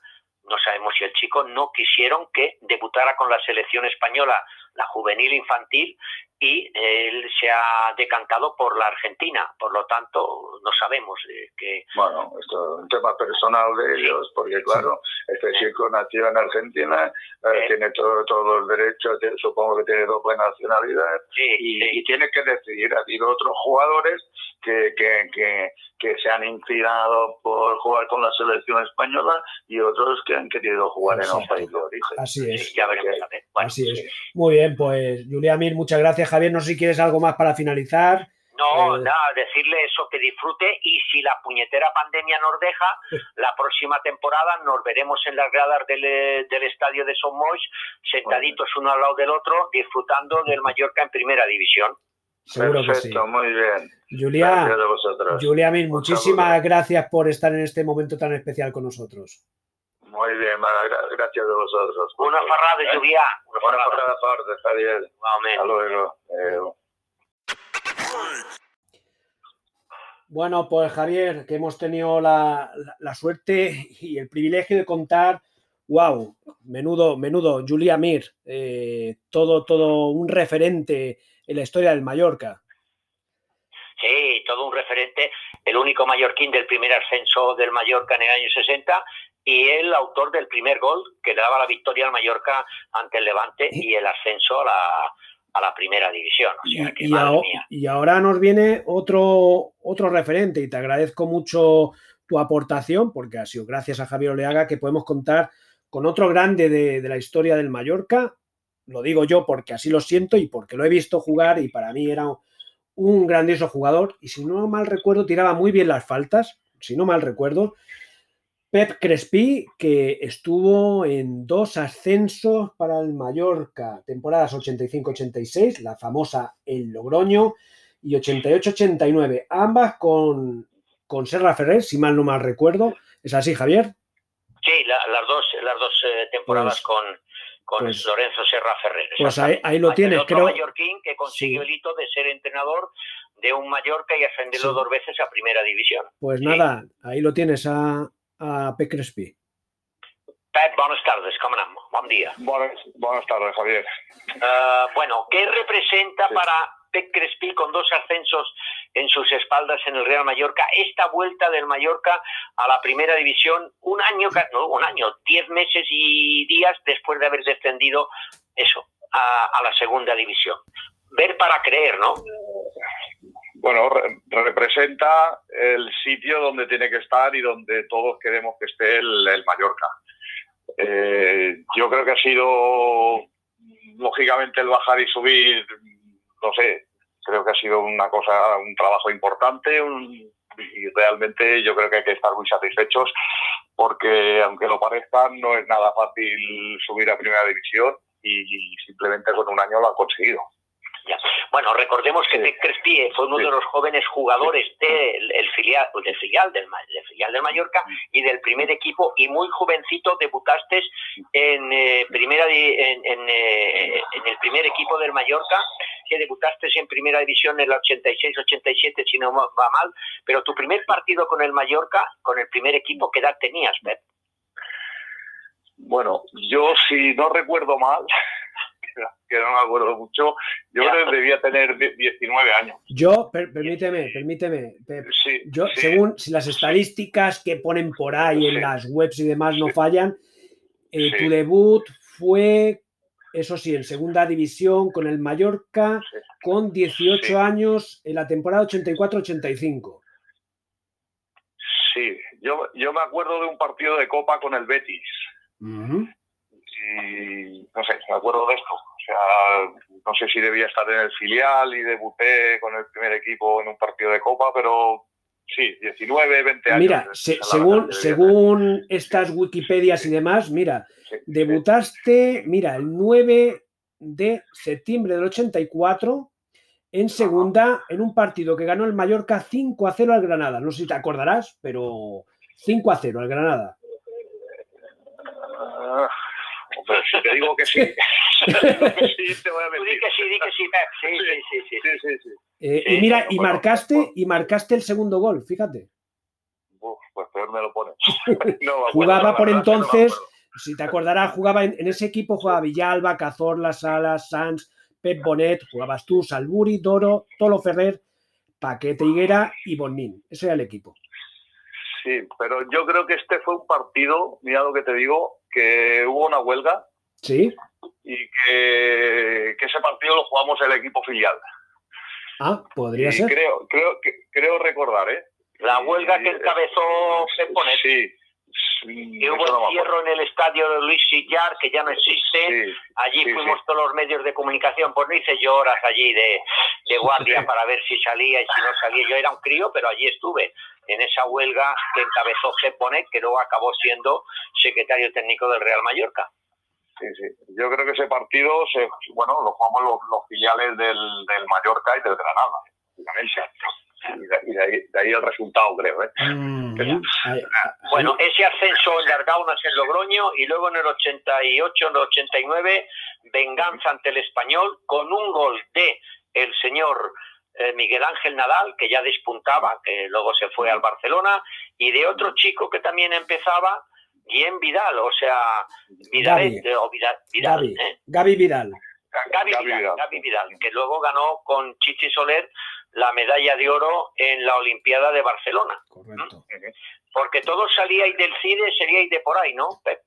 no sabemos si el chico no quisieron que debutara con la selección española, la juvenil infantil, y él se ha decantado por la Argentina, por lo tanto no sabemos que... Bueno, esto es un tema personal de ellos, porque claro, este chico nació en Argentina, eh, tiene todo, todos los derechos, supongo que tiene doble nacionalidad, y, y, tiene que decidir, ha habido otros jugadores que, que, que, que, se han inclinado por jugar con la selección española y otros que han querido jugar en un país de origen. Así es. ya veremos. Así es. Muy bien, pues Julia Mir, muchas gracias Javier. No sé si quieres algo más para finalizar. No, eh, nada, decirle eso, que disfrute y si la puñetera pandemia nos deja, la próxima temporada nos veremos en las gradas del, del estadio de Somos, sentaditos uno al lado del otro, disfrutando del Mallorca en primera división. Seguro Perfecto, que sí. muy bien. Julia, gracias Julia muchísimas gracias por estar en este momento tan especial con nosotros. Muy bien, gracias a vosotros. Una farrada, de Julia. Una farrada fuerte, Javier. Hasta luego. Bueno, pues Javier, que hemos tenido la, la, suerte y el privilegio de contar, wow, menudo, menudo, Julia Mir, eh, todo, todo un referente en la historia del Mallorca. Sí, todo un referente, el único mallorquín del primer ascenso del Mallorca en el año 60 y el autor del primer gol que le daba la victoria al Mallorca ante el Levante y el ascenso a la, a la primera división. y, ahora, nos viene otro, otro referente y te agradezco mucho tu aportación porque ha sido gracias a Javier Oleaga que podemos contar con otro grande de, de la historia del Mallorca. Lo digo yo porque así lo siento y porque lo he visto jugar y para mí era un grandioso jugador y si no mal recuerdo tiraba muy bien las faltas, si no mal recuerdo, Pep Crespi, que estuvo en dos ascensos para el Mallorca, temporadas 85-86, la famosa El Logroño, y 88-89, ambas con, con Serra Ferrer, si mal no mal recuerdo. ¿Es así, Javier? Sí, las dos, las dos eh, temporadas pues con, con pues Lorenzo Serra Ferrer. Pues ahí, lo tienes, creo. mallorquín que consiguió el hito de ser entrenador de un Mallorca y ascenderlo dos veces a primera división. Pues nada, ahí lo tienes a, a P. Crespi. Pep, buenas tardes, ¿cómo andamos? Buen día. Buenas, tardes, Javier. Uh, bueno, ¿qué representa para Pep Crespi con dos ascensos en sus espaldas en el Real Mallorca esta vuelta del Mallorca a la primera división un año, no, un año, diez meses y días después de haber descendido eso, a, a la segunda división? Ver para creer, ¿no? Bueno, representa el sitio donde tiene que estar y donde todos queremos que esté el, Mallorca. Eh, yo creo que ha sido, lógicamente, el bajar y subir, no sé, creo que ha sido una cosa, un trabajo importante y realmente yo creo que hay que estar muy satisfechos porque, aunque lo parezca, no es nada fácil subir a primera división y simplemente con un año lo han conseguido. Bueno, recordemos que Pep Crespi fue uno de los jóvenes jugadores del filial, del filial del, filial del Mallorca y del primer equipo y muy jovencito debutaste en eh, primera en, eh, en, el primer equipo del Mallorca que debutaste en primera división en el 86-87 si no va mal, pero tu primer partido con el Mallorca, con el primer equipo, ¿qué edad tenías, Pep? Bueno, yo si no recuerdo mal, que no me acuerdo mucho. Yo creo que debía tener 19 años. Yo, permíteme, permíteme. yo, según si las estadísticas que ponen por ahí en las webs y demás no fallan, eh, tu debut fue, eso sí, en segunda división con el Mallorca, con 18 años en la temporada 84-85. Sí, yo, yo me acuerdo de un partido de Copa con el Betis. Y no sé, me acuerdo de esto. O sea, no sé si debía estar en el filial y debuté con el primer equipo en un partido de Copa, pero sí, 19, 20 años. Mira, según, según estas Wikipedias y demás, mira, debutaste, mira, el 9 de septiembre del 84 en segunda en un partido que ganó el Mallorca 5 a 0 al Granada. No sé si te acordarás, pero 5 a 0 al Granada. Ah, pero si te digo que sí, sí, te voy a mentir. Di que sí, di que sí, Sí, sí, sí. sí, sí, sí. Eh, y mira, y marcaste, y marcaste el segundo gol, fíjate. Uf, pues peor me lo pones. jugaba por entonces, si te acordarás, jugaba en, ese equipo, jugaba Villalba, Cazorla, Salas, Sanz, Pep Bonet, jugabas tú, Salburi, Doro, Tolo Ferrer, Paquete Higuera y Bonin. Ese era el equipo. Sí, pero yo creo que este fue un partido, mira lo que te digo, que hubo una huelga. Sí. Y que, ese partido lo jugamos el equipo filial. Ah, podría ser. Creo, creo, creo recordar, ¿eh? La huelga que encabezó Peponet. Sí. Y hubo encierro en el estadio de Luis Sillar, que ya no existe. allí fuimos todos los medios de comunicación, pues no hice yo horas allí de, de guardia para ver si salía y si no salía. Yo era un crío, pero allí estuve en esa huelga que encabezó Ceponet, que luego acabó siendo secretario técnico del Real Mallorca. Sí, sí. Yo creo que ese partido, se, bueno, lo jugamos los, filiales del, del, Mallorca y del Granada, Y de, ahí, de ahí, el resultado, creo. ¿eh? Mm, bueno, ese ascenso en Largaunas en Logroño y luego en el 88, en el 89, venganza ante el español con un gol de el señor eh, Miguel Ángel Nadal, que ya despuntaba, que luego se fue al Barcelona, y de otro chico que también empezaba, Guillem Vidal, o sea, Vidal, Gaby, o Vidal, Vidal, ¿eh? Gaby Vidal. Gaby, Vidal, Gaby Vidal, que luego ganó con Chichi Soler la medalla de oro en la Olimpiada de Barcelona. Correcto. Porque todos salíais del CIDE, seríais de por ahí, ¿no, Pep?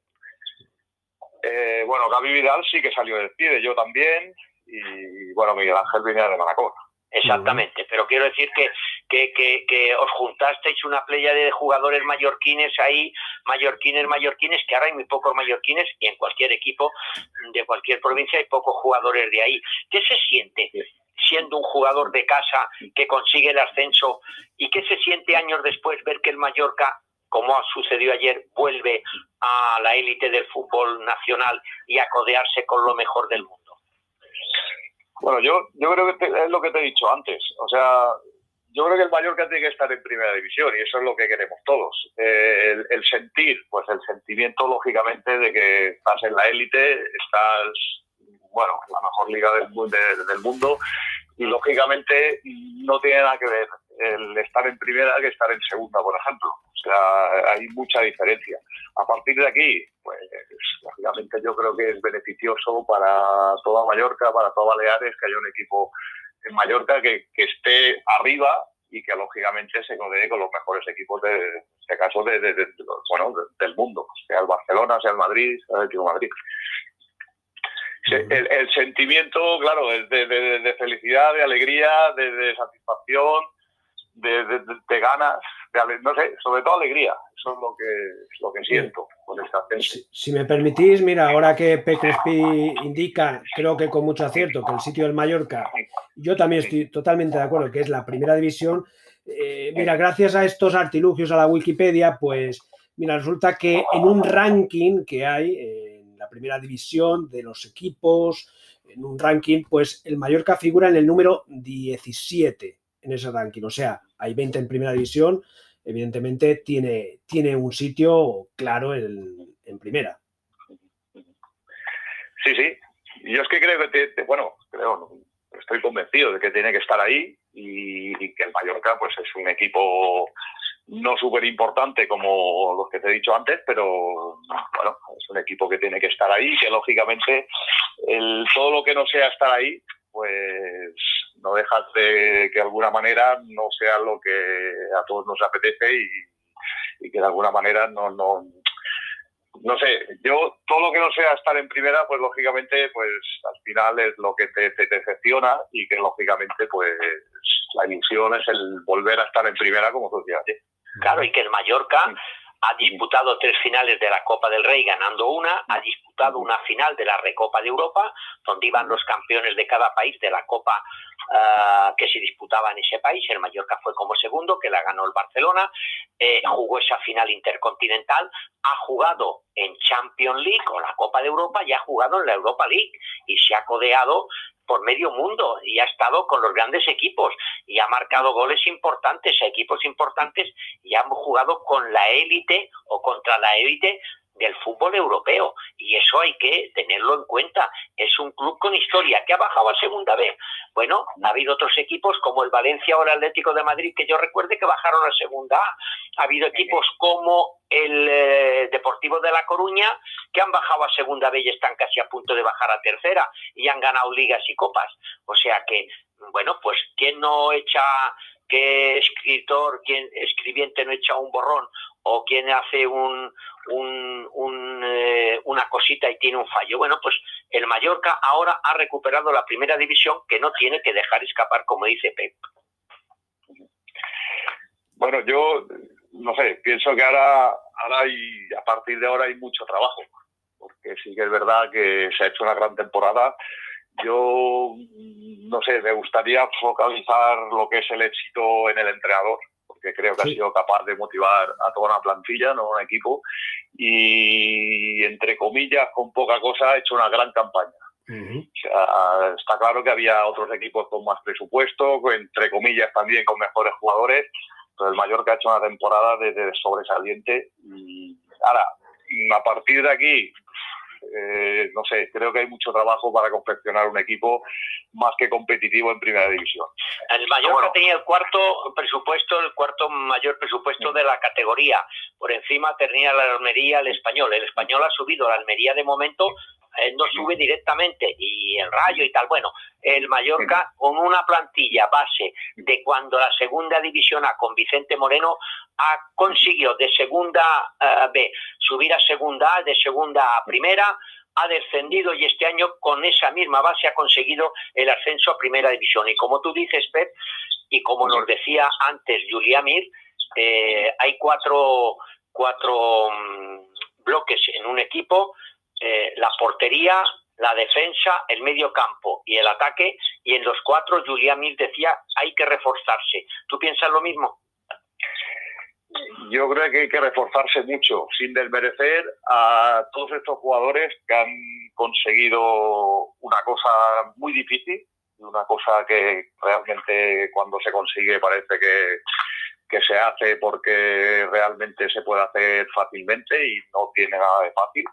Eh, bueno, Gaby Vidal sí que salió del CIDE, yo también, y bueno, Miguel Ángel venía de Manacor. Exactamente, pero quiero decir que, que, que, os juntasteis una playa de jugadores mallorquines ahí, mallorquines, mallorquines, que ahora hay muy pocos mallorquines y en cualquier equipo de cualquier provincia hay pocos jugadores de ahí. ¿Qué se siente siendo un jugador de casa que consigue el ascenso y qué se siente años después ver que el Mallorca como ha sucedido ayer, vuelve a la élite del fútbol nacional y a codearse con lo mejor del mundo? Bueno, yo, yo creo que es lo que te he dicho antes. O sea, yo creo que el Mallorca tiene que estar en primera división y eso es lo que queremos todos. Eh, el, sentir, pues el sentimiento lógicamente de que estás en la élite, estás, bueno, en la mejor liga del, del mundo y lógicamente no tiene nada que ver el estar en primera que estar en segunda, por ejemplo. O sea, hay mucha diferencia. A partir de aquí, pues lógicamente yo creo que es beneficioso para toda Mallorca, para toda Baleares, que haya un equipo en Mallorca que, que esté arriba y que lógicamente se codee con los mejores equipos de, este caso de, bueno del mundo, sea el Barcelona, sea el Madrid, sea el Atlético Madrid. El, el, sentimiento, claro, es de, felicidad, de alegría, de, satisfacción, de, ganas, no sé, sobre todo alegría. Eso es lo que, lo que siento con esta si, si, me permitís, mira, ahora que Pecrespi indica, creo que con mucho acierto, que el sitio del Mallorca, yo también estoy totalmente de acuerdo que es la primera división. Eh, mira, gracias a estos artilugios a la Wikipedia, pues, mira, resulta que en un ranking que hay en la primera división de los equipos, en un ranking, pues el Mallorca figura en el número 17 en ese ranking. O sea, hay 20 en primera división, evidentemente tiene, tiene un sitio claro en, en primera. Sí, sí. Yo es que creo que, bueno, creo, estoy convencido de que tiene que estar ahí y, que el Mallorca pues es un equipo no súper importante como los que te he dicho antes, pero bueno, es un equipo que tiene que estar ahí que lógicamente el, todo lo que no sea estar ahí, pues no dejas de que de alguna manera no sea lo que a todos nos apetece y, que de alguna manera no, no, no sé, yo todo lo que no sea estar en primera, pues lógicamente, pues al final es lo que te, te, decepciona y que lógicamente, pues la ilusión es el volver a estar en primera como tú decías Claro, y que el Mallorca ha disputado tres finales de la Copa del Rey ganando una, ha disputado una final de la Recopa de Europa, donde iban los campeones de cada país de la Copa uh, que se disputaba en ese país. El Mallorca fue como segundo, que la ganó el Barcelona, eh, jugó esa final intercontinental, ha jugado en Champions League o la Copa de Europa y ha jugado en la Europa League y se ha codeado por medio mundo y ha estado con los grandes equipos y ha marcado goles importantes a equipos importantes y han jugado con la élite o contra la élite del fútbol europeo y eso hay que tenerlo en cuenta. Es un club con historia que ha bajado a segunda vez. Bueno, ha habido otros equipos como el Valencia o el Atlético de Madrid que yo recuerde que bajaron a segunda. Ha habido equipos como el eh, Deportivo de La Coruña que han bajado a segunda vez y están casi a punto de bajar a tercera y han ganado ligas y copas. O sea que, bueno, pues ¿quién no echa qué escritor, quién escribiente no echa un borrón o quien hace un, eh, una cosita y tiene un fallo. Bueno, pues el Mallorca ahora ha recuperado la primera división que no tiene que dejar escapar, como dice Pep. Bueno, yo no sé, pienso que ahora, ahora hay, a partir de ahora hay mucho trabajo, porque sí que es verdad que se ha hecho una gran temporada. Yo, no sé, me gustaría focalizar lo que es el éxito en el entrenador que creo que ha sido capaz de motivar a toda una plantilla, no un equipo, y entre comillas, con poca cosa, ha hecho una gran campaña. está claro que había otros equipos con más presupuesto, entre comillas también con mejores jugadores, pero el Mallorca ha hecho una temporada de sobresaliente. Y ahora, a partir de aquí, eh, no sé, creo que hay mucho trabajo para confeccionar un equipo más que competitivo en primera división. El Mallorca tenía el cuarto presupuesto, el cuarto mayor presupuesto de la categoría. Por encima tenía la Almería, el Español. El Español ha subido, la Almería de momento eh, no sube directamente y el Rayo y tal. Bueno, el Mallorca con una plantilla base de cuando la segunda división A con Vicente Moreno ha conseguido de segunda eh, B subir a segunda A, de segunda a primera, ha descendido y este año con esa misma base ha conseguido el ascenso a primera división. Y como tú dices, Pep, y como nos decía antes Julia Mir, eh, hay cuatro, cuatro mm, bloques en un equipo eh, la portería, la defensa, el medio campo y el ataque, y en los cuatro Julián Mil decía hay que reforzarse. ¿Tú piensas lo mismo? yo creo que hay que reforzarse mucho, sin desmerecer a todos estos jugadores que han conseguido una cosa muy difícil, una cosa que realmente cuando se consigue parece que, que se hace porque realmente se puede hacer fácilmente y no tiene nada de fácil.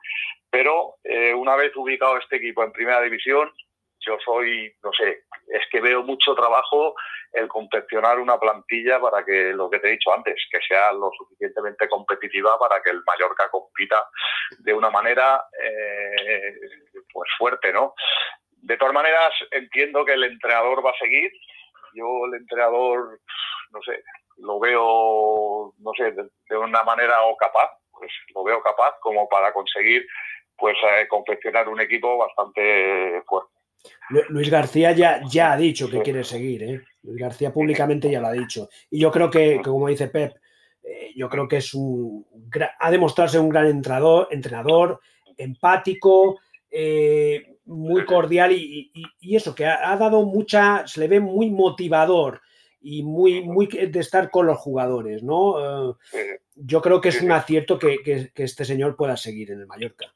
Pero eh, una vez ubicado este equipo en primera división, yo soy, no sé, es que veo mucho trabajo el confeccionar una plantilla para que, lo que te he dicho antes, que sea lo suficientemente competitiva para que el Mallorca compita de una manera eh, pues fuerte, ¿no? De todas maneras, entiendo que el entrenador va a seguir. Yo el entrenador, no sé, lo veo, no sé, de, una manera o capaz, pues lo veo capaz como para conseguir pues eh, confeccionar un equipo bastante fuerte. Luis García ya, ya ha dicho que quiere seguir, ¿eh? Luis García públicamente ya lo ha dicho. Y yo creo que, como dice Pep, eh, yo creo que es un ha demostrado un gran entrenador, entrenador empático, eh, muy cordial y, eso, que ha, dado mucha, se le ve muy motivador y muy, muy de estar con los jugadores, ¿no? Yo creo que es un acierto que, este señor pueda seguir en el Mallorca.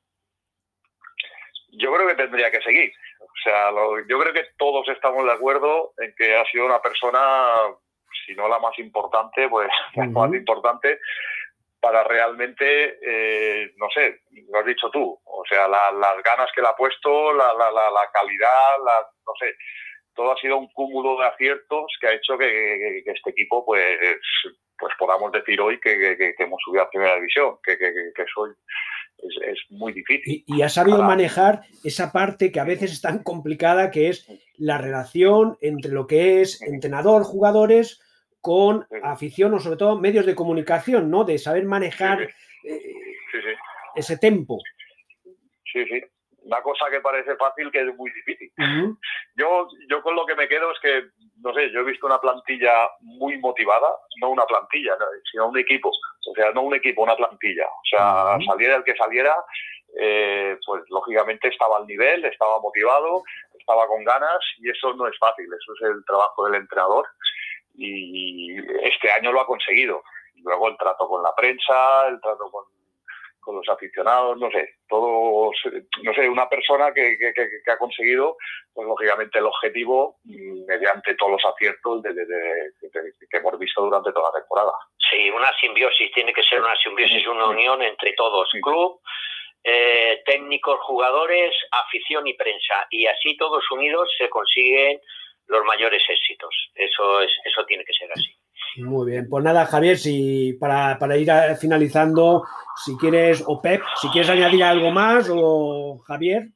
Yo creo que tendría que seguir. O sea, yo creo que todos estamos de acuerdo en que ha sido una persona, si no la más importante, pues la más importante para realmente, eh, no sé, lo has dicho tú, o sea, las ganas que le ha puesto, la, calidad, no sé, todo ha sido un cúmulo de aciertos que ha hecho que, este equipo, pues, pues podamos decir hoy que, hemos subido a primera división, que, soy es, muy difícil. Y, ha sabido manejar esa parte que a veces es tan complicada, que es la relación entre lo que es entrenador, jugadores, con afición o sobre todo medios de comunicación, ¿no? De saber manejar eh, ese tempo. Sí, sí. Una cosa que parece fácil que es muy difícil. yo, yo con lo que me quedo es que, no sé, yo he visto una plantilla muy motivada, no una plantilla, sino un equipo. O sea, no un equipo, una plantilla. O sea, saliera el que saliera, eh, pues lógicamente estaba al nivel, estaba motivado, estaba con ganas y eso no es fácil, eso es el trabajo del entrenador y este año lo ha conseguido. Luego el trato con la prensa, el trato con, los aficionados, no sé, todos, no sé, una persona que, ha conseguido, pues lógicamente el objetivo mm, mediante todos los aciertos de, que hemos visto durante toda la temporada. Sí, una simbiosis, tiene que ser una simbiosis, una unión entre todos, club, eh, técnicos, jugadores, afición y prensa, y así todos unidos se consiguen los mayores éxitos. Eso, es, eso tiene que ser así. Muy bien, pues nada, Javier, si para, ir finalizando, si quieres, o Pep, si quieres añadir algo más, o Javier.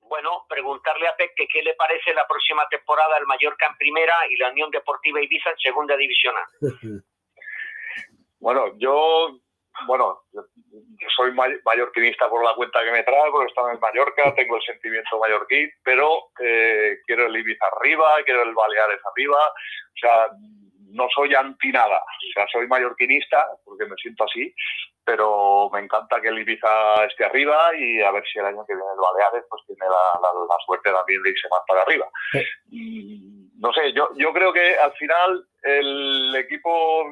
Bueno, preguntarle a Pep que qué le parece la próxima temporada el Mallorca en primera y la Unión Deportiva Ibiza en segunda división bueno, yo bueno, yo, soy mallorquinista por la cuenta que me trae, porque estaba en Mallorca, tengo el sentimiento mallorquín, pero eh, quiero el Ibiza arriba, quiero el Baleares arriba, o sea, no soy anti nada, o sea, soy mallorquinista, porque me siento así, pero me encanta que el Ibiza esté arriba y a ver si el año que viene el Baleares pues tiene la, la, suerte también de irse más para arriba. No sé, yo, yo creo que al final el equipo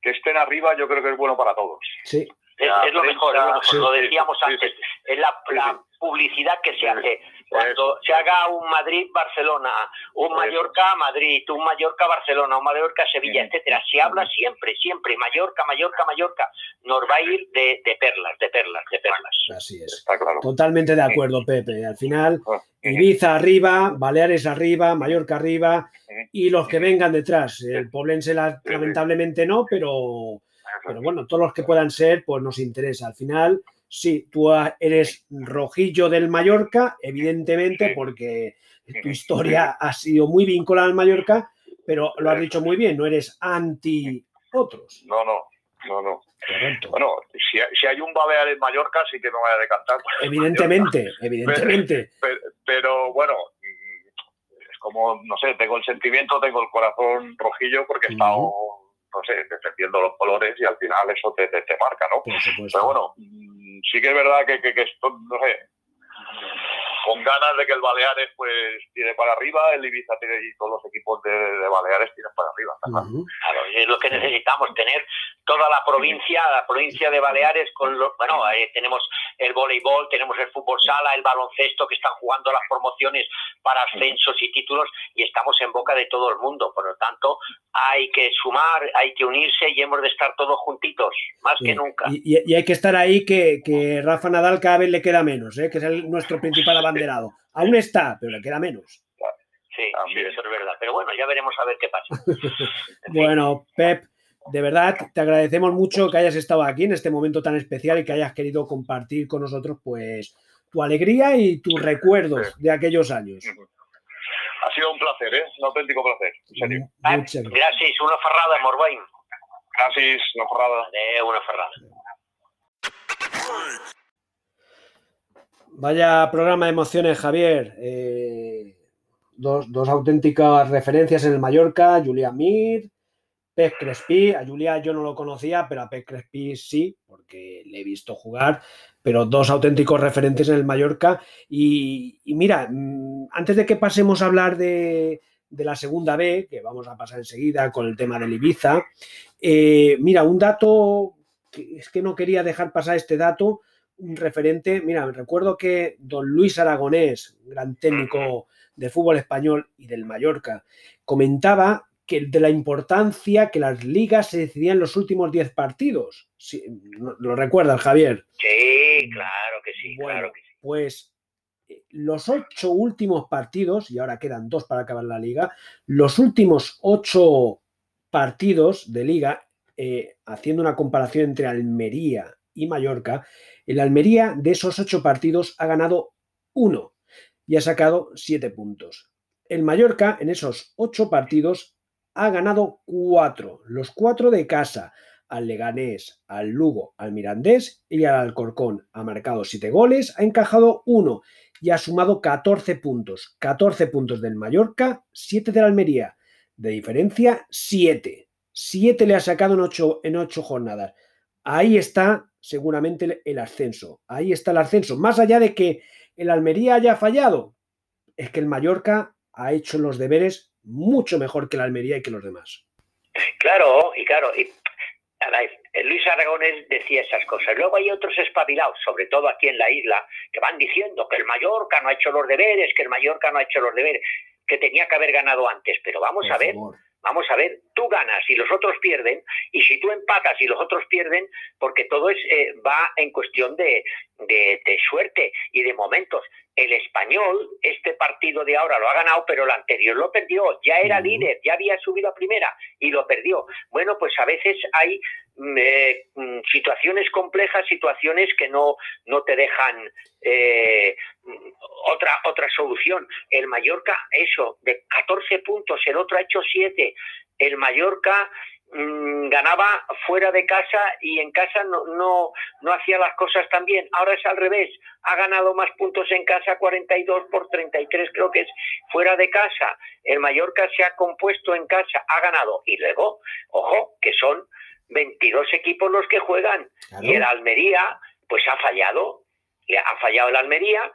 que estén arriba yo creo que es bueno para todos. Sí. Es, lo mejor, lo decíamos antes, es la, publicidad que se hace. Cuando se haga un Madrid-Barcelona, un Mallorca-Madrid, un Mallorca-Barcelona, un Mallorca-Sevilla, etcétera, se habla siempre, siempre, Mallorca, Mallorca, Mallorca, nos va a ir de, perlas, de perlas, de perlas. Así es. Totalmente de acuerdo, Pepe. Al final, ah, Ibiza arriba, Baleares arriba, Mallorca arriba y los que vengan detrás. El Poblense lamentablemente no, pero, pero bueno, todos los que puedan ser, pues nos interesa. Al final, Sí, tú eres rojillo del Mallorca, evidentemente, porque tu historia ha sido muy vinculada al Mallorca, pero lo has dicho muy bien, no eres anti otros. No, no, no, no. Bueno, si, hay un babear en Mallorca, sí que me voy a decantar. Evidentemente, evidentemente. Pero, bueno, es como, no sé, tengo el sentimiento, tengo el corazón rojillo porque he estado, no sé, defendiendo los colores y al final eso te, te, marca, ¿no? Pero bueno, sí que es verdad que, esto, no sé, con ganas de que el Baleares pues tiene para arriba, el Ibiza tiene y todos los equipos de, Baleares tienen para arriba. Claro, es lo que necesitamos, tener toda la provincia, la provincia de Baleares con los, bueno, tenemos el voleibol, tenemos el fútbol sala, el baloncesto que están jugando las promociones para ascensos y títulos y estamos en boca de todo el mundo. Por lo tanto, hay que sumar, hay que unirse y hemos de estar todos juntitos, más que nunca. Y, hay que estar ahí que, que, Rafa Nadal cada vez le queda menos, ¿eh? que es nuestro principal abanderado. Aún está, pero le queda menos. Sí, eso es verdad. Pero bueno, ya veremos a ver qué pasa. bueno, Pep, de verdad te agradecemos mucho que hayas estado aquí en este momento tan especial y que hayas querido compartir con nosotros, pues, tu alegría y tus recuerdos de aquellos años. Ha sido un placer, ¿eh? Un auténtico placer, en serio. Gracias, una ferrada, Morbain. Gracias, una ferrada. una ferrada. Vaya programa de emociones, Javier. Eh, dos, auténticas referencias en el Mallorca, Julia Mir, Pep Crespi. A Julia yo no lo conocía, pero a Pep Crespi sí, porque le he visto jugar. Pero dos auténticos referentes en el Mallorca. Y, mira, mm, antes de que pasemos a hablar de, la segunda B, que vamos a pasar enseguida con el tema del Ibiza, eh, mira, un dato, que es que no quería dejar pasar este dato un referente. Mira, recuerdo que don Luis Aragonés, gran técnico de fútbol español y del Mallorca, comentaba que de la importancia que las ligas se decidían en los últimos 10 partidos. ¿Lo recuerdas, Javier? Sí, claro que sí, claro que sí. Pues eh, los ocho últimos partidos, y ahora quedan dos para acabar la liga, los últimos ocho partidos de liga, eh, haciendo una comparación entre Almería y Mallorca, el Almería de esos ocho partidos ha ganado uno y ha sacado siete puntos. El Mallorca en esos ocho partidos ha ganado cuatro, los cuatro de casa, al Leganés, al Lugo, al Mirandés y al Alcorcón. Ha marcado siete goles, ha encajado uno y ha sumado 14 puntos. 14 puntos del Mallorca, 7 del Almería. De diferencia, 7. 7 le ha sacado en ocho, en ocho jornadas. Ahí está seguramente el ascenso. Ahí está el ascenso. Más allá de que el Almería haya fallado, es que el Mallorca ha hecho los deberes mucho mejor que el Almería y que los demás. Claro, y claro, y Luis Aragones decía esas cosas. Luego hay otros espabilados, sobre todo aquí en la isla, que van diciendo que el Mallorca no ha hecho los deberes, que el Mallorca no ha hecho los deberes, que tenía que haber ganado antes. Pero vamos a ver, Vamos a ver, tú ganas y los otros pierden, y si tú empatas y los otros pierden, porque todo es, eh, va en cuestión de, de, suerte y de momentos. El español, este partido de ahora lo ha ganado, pero el anterior lo perdió. Ya era líder, ya había subido a primera y lo perdió. Bueno, pues a veces hay mm, situaciones complejas, situaciones que no, no te dejan eh, otra, otra solución. El Mallorca, eso, de 14 puntos, el otro ha hecho 7. El Mallorca mm, ganaba fuera de casa y en casa no, no, no hacía las cosas tan bien. Ahora es al revés. Ha ganado más puntos en casa, 42 por 33 creo que es fuera de casa. El Mallorca se ha compuesto en casa, ha ganado. Y luego, ojo, que son 22 equipos los que juegan. Y el Almería, pues ha fallado. Ha fallado el Almería,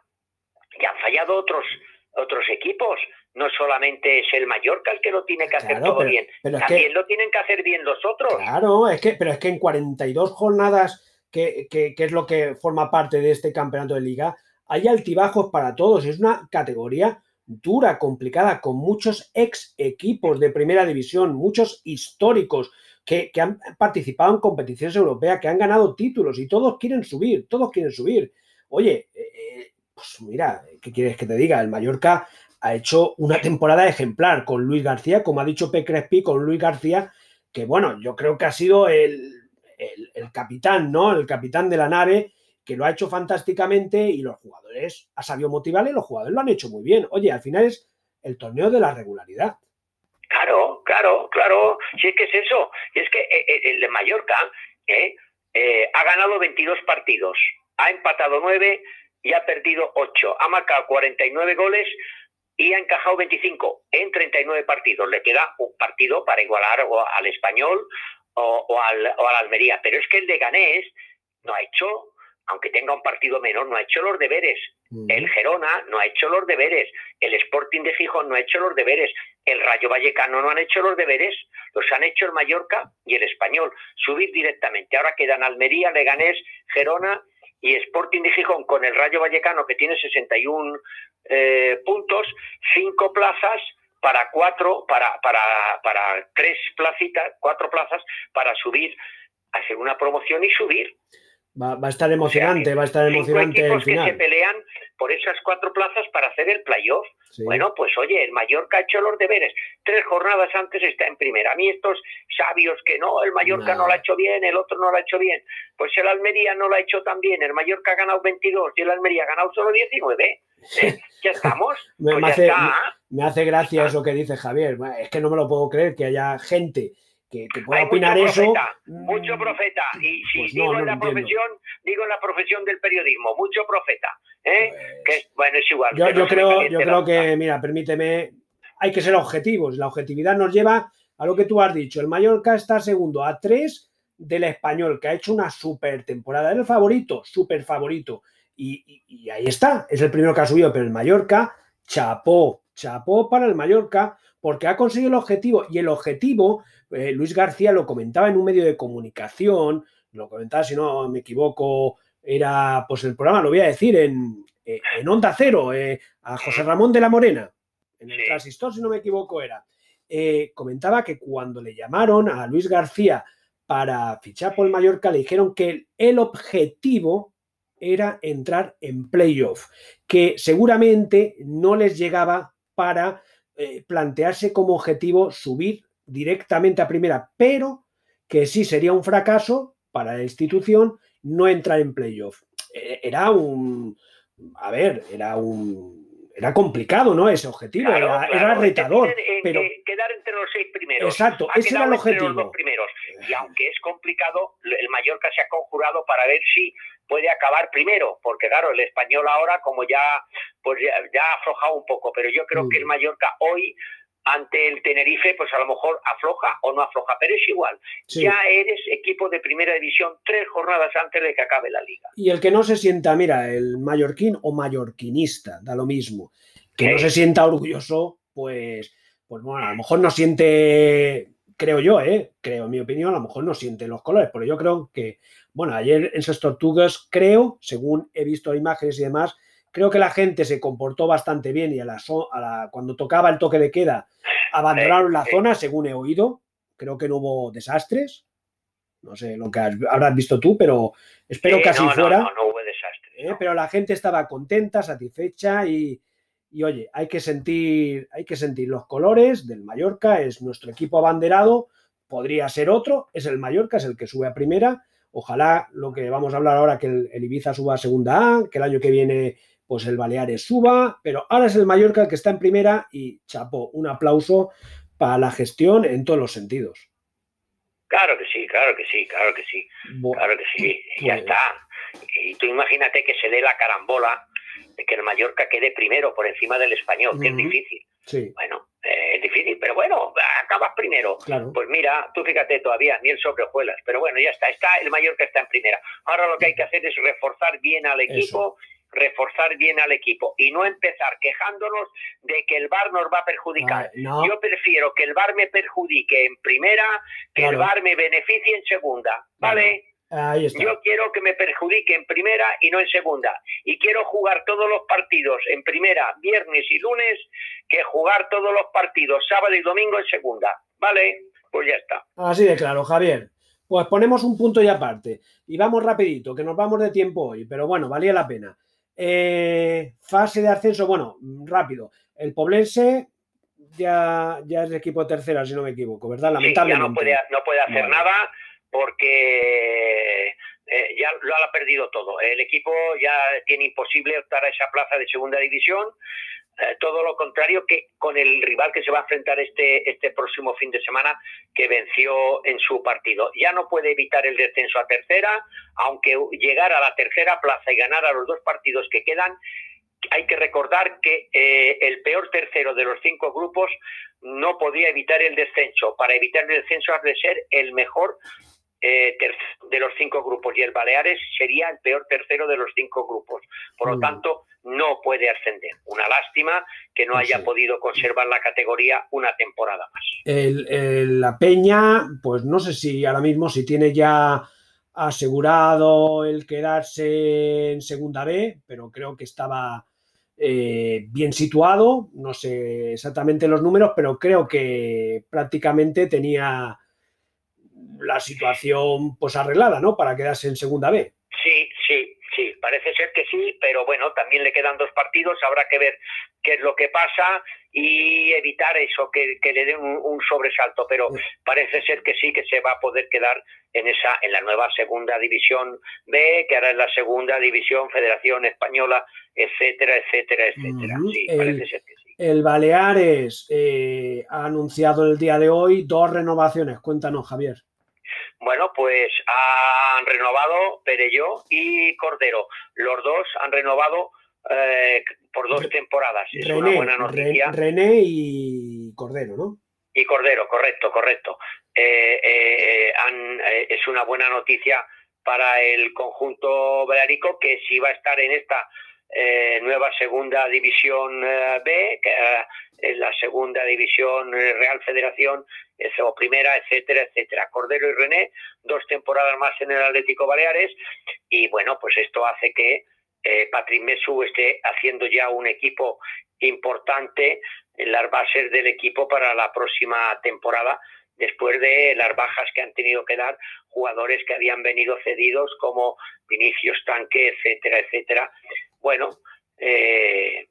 y han fallado otros, otros equipos. No solamente es el Mallorca el que lo tiene que hacer todo bien, también lo tienen que hacer bien los otros. Claro, es que, pero es que en 42 jornadas, que, que, que es lo que forma parte de este campeonato de liga, hay altibajos para todos. Es una categoría dura, complicada, con muchos ex equipos de primera división, muchos históricos que, han participado en competiciones europeas, que han ganado títulos y todos quieren subir, todos quieren subir. Oye, eh, pues mira, ¿qué quieres que te diga? El Mallorca ha hecho una temporada ejemplar con Luis García, como ha dicho P. Crespi, con Luis García, que bueno, yo creo que ha sido el, capitán, ¿no? El capitán de la nave, que lo ha hecho fantásticamente y los jugadores ha sabido motivarle los jugadores lo han hecho muy bien. Oye, al final es el torneo de la regularidad. Claro, claro, claro. Si es que es eso. es que eh, eh, el de Mallorca eh, ha ganado 22 partidos, ha empatado 9 y ha perdido 8. Ha marcado 49 goles y ha encajado 25 en 39 partidos. Le queda un partido para igualar al español o, al, o, al, Almería. Pero es que el de Ganés no ha hecho aunque tenga un partido menos, no ha hecho los deberes. El Gerona no ha hecho los deberes. El Sporting de Gijón no ha hecho los deberes. El Rayo Vallecano no han hecho los deberes. Los han hecho el Mallorca y el Español. Subir directamente. Ahora quedan Almería, Leganés, Gerona y Sporting de Gijón con el Rayo Vallecano que tiene 61 eh, puntos, cinco plazas para cuatro, para, para, para tres placitas, cuatro plazas para subir, hacer una promoción y subir. Va, a estar emocionante, va a estar emocionante el final. que se pelean por esas cuatro plazas para hacer el playoff. Bueno, pues oye, el Mallorca ha hecho los deberes. Tres jornadas antes está en primera. A mí estos sabios que no, el Mallorca no. lo ha hecho bien, el otro no lo ha hecho bien. Pues el Almería no lo ha hecho tan bien. El Mallorca ha ganado 22 y el Almería ha ganado solo 19. ¿Eh? Ya estamos. me, pues hace, me, hace, gracia eso que dice Javier. Es que no me lo puedo creer que haya gente que, pueda opinar eso. mucho mm, profeta. Y si pues digo en la profesión, digo en la profesión del periodismo, mucho profeta. ¿eh? Pues que, bueno, es igual. Yo, creo, yo creo que, mira, permíteme, hay que ser objetivos. La objetividad nos lleva a lo que tú has dicho. El Mallorca está segundo a tres del español, que ha hecho una super temporada. Era el favorito, super favorito. Y, y, ahí está, es el primero que ha subido, pero el Mallorca, chapó, chapó para el Mallorca, porque ha conseguido el objetivo. Y el objetivo eh, Luis García lo comentaba en un medio de comunicación, lo comentaba, si no me equivoco, era pues el programa, lo voy a decir, en, eh, en Onda Cero, eh, a José Ramón de la Morena, en el transistor, si no me equivoco, era. comentaba que cuando le llamaron a Luis García para fichar por el Mallorca, le dijeron que el objetivo era entrar en playoff, que seguramente no les llegaba para plantearse como objetivo subir directamente a primera, pero que sí sería un fracaso para la institución no entrar en playoff. E, era un, a ver, era un, era complicado, ¿no? Ese objetivo, era, retador. pero quedar entre los seis primeros. Exacto, ese era el objetivo. Los primeros. Y aunque es complicado, el Mallorca se ha conjurado para ver si puede acabar primero, porque claro, el español ahora como ya pues ya, ha aflojado un poco, pero yo creo que el Mallorca hoy ante el Tenerife, pues a lo mejor afloja o no afloja, pero es igual. Ya eres equipo de primera división tres jornadas antes de que acabe la liga. Y el que no se sienta, mira, el mallorquín o mallorquinista, da lo mismo, que no se sienta orgulloso, pues, pues bueno, a lo mejor no siente, creo yo, ¿eh? creo en mi opinión, a lo mejor no siente los colores, pero yo creo que, bueno, ayer en esas tortugas, creo, según he visto imágenes y demás, Creo que la gente se comportó bastante bien y a la, cuando tocaba el toque de queda abandonaron la zona, según he oído. Creo que no hubo desastres. No sé lo que habrás visto tú, pero espero que así fuera. No, no, hubo desastres. ¿Eh? Pero la gente estaba contenta, satisfecha y, y, oye, hay que sentir, hay que sentir los colores del Mallorca, es nuestro equipo abanderado, podría ser otro, es el Mallorca, es el que sube a primera. Ojalá lo que vamos a hablar ahora, que el Ibiza suba a segunda A, que el año que viene pues el Baleares suba, pero ahora es el Mallorca el que está en primera y chapo, un aplauso para la gestión en todos los sentidos. Claro que sí, claro que sí, claro que sí, claro que sí, ya pues está. Y tú imagínate que se dé la carambola de que el Mallorca quede primero por encima del español, que es difícil. Sí. Bueno, eh, es difícil, pero bueno, acabas primero. Pues mira, tú fíjate todavía, ni el sobrejuelas, pero bueno, ya está, está, el Mallorca está en primera. Ahora lo que hay que hacer es reforzar bien al equipo reforzar bien al equipo y no empezar quejándonos de que el VAR nos va a perjudicar. Yo prefiero que el VAR me perjudique en primera, que el VAR me beneficie en segunda, ¿vale? Yo quiero que me perjudique en primera y no en segunda. Y quiero jugar todos los partidos en primera, viernes y lunes, que jugar todos los partidos sábado y domingo en segunda. ¿Vale? Pues ya está. Así de claro, Javier. Pues ponemos un punto y aparte. Y vamos rapidito, que nos vamos de tiempo hoy, pero bueno, valía la pena. Eh, fase de ascenso, bueno, rápido. El Poblense ya, ya es de equipo tercera, si no me equivoco, ¿verdad? Lamentablemente. ya no puede, no puede hacer nada porque eh, ya lo ha perdido todo. El equipo ya tiene imposible optar a esa plaza de segunda división. Eh, todo lo contrario que con el rival que se va a enfrentar este, este próximo fin de semana, que venció en su partido. Ya no puede evitar el descenso a tercera, aunque llegar a la tercera plaza y ganar a los dos partidos que quedan, hay que recordar que eh, el peor tercero de los cinco grupos no podía evitar el descenso. Para evitar el descenso ha de ser el mejor eh, de los cinco grupos y el Baleares sería el peor tercero de los cinco grupos. Por lo mm. tanto, no puede ascender. Una lástima que no haya podido conservar la categoría una temporada más. la Peña, pues no sé si ahora mismo si tiene ya asegurado el quedarse en segunda B, pero creo que estaba eh, bien situado, no sé exactamente los números, pero creo que prácticamente tenía la situación pues arreglada, ¿no? Para quedarse en segunda B. Sí, sí, sí, parece ser que sí, pero bueno, también le quedan dos partidos, habrá que ver qué es lo que pasa y evitar eso, que, le den un, sobresalto, pero parece ser que sí, que se va a poder quedar en esa, en la nueva segunda división B, que ahora es la segunda división Federación Española, etcétera, etcétera, etcétera. Sí, parece ser que sí. El Baleares eh, ha anunciado el día de hoy dos renovaciones. Cuéntanos, Javier. Bueno, pues han renovado Perelló y Cordero. Los dos han renovado eh, por dos temporadas. Es una buena noticia. René y Cordero, ¿no? Y Cordero, correcto, correcto. Eh, eh, es una buena noticia para el conjunto belarico que si va a estar en esta nueva segunda división B, que, en la segunda división Real Federación o primera, etcétera, etcétera. Cordero y René, dos temporadas más en el Atlético Baleares y bueno, pues esto hace que eh, Patrick Mesu esté haciendo ya un equipo importante en las bases del equipo para la próxima temporada después de las bajas que han tenido que dar jugadores que habían venido cedidos como Vinicius Tanque, etcétera, etcétera. Bueno, eh,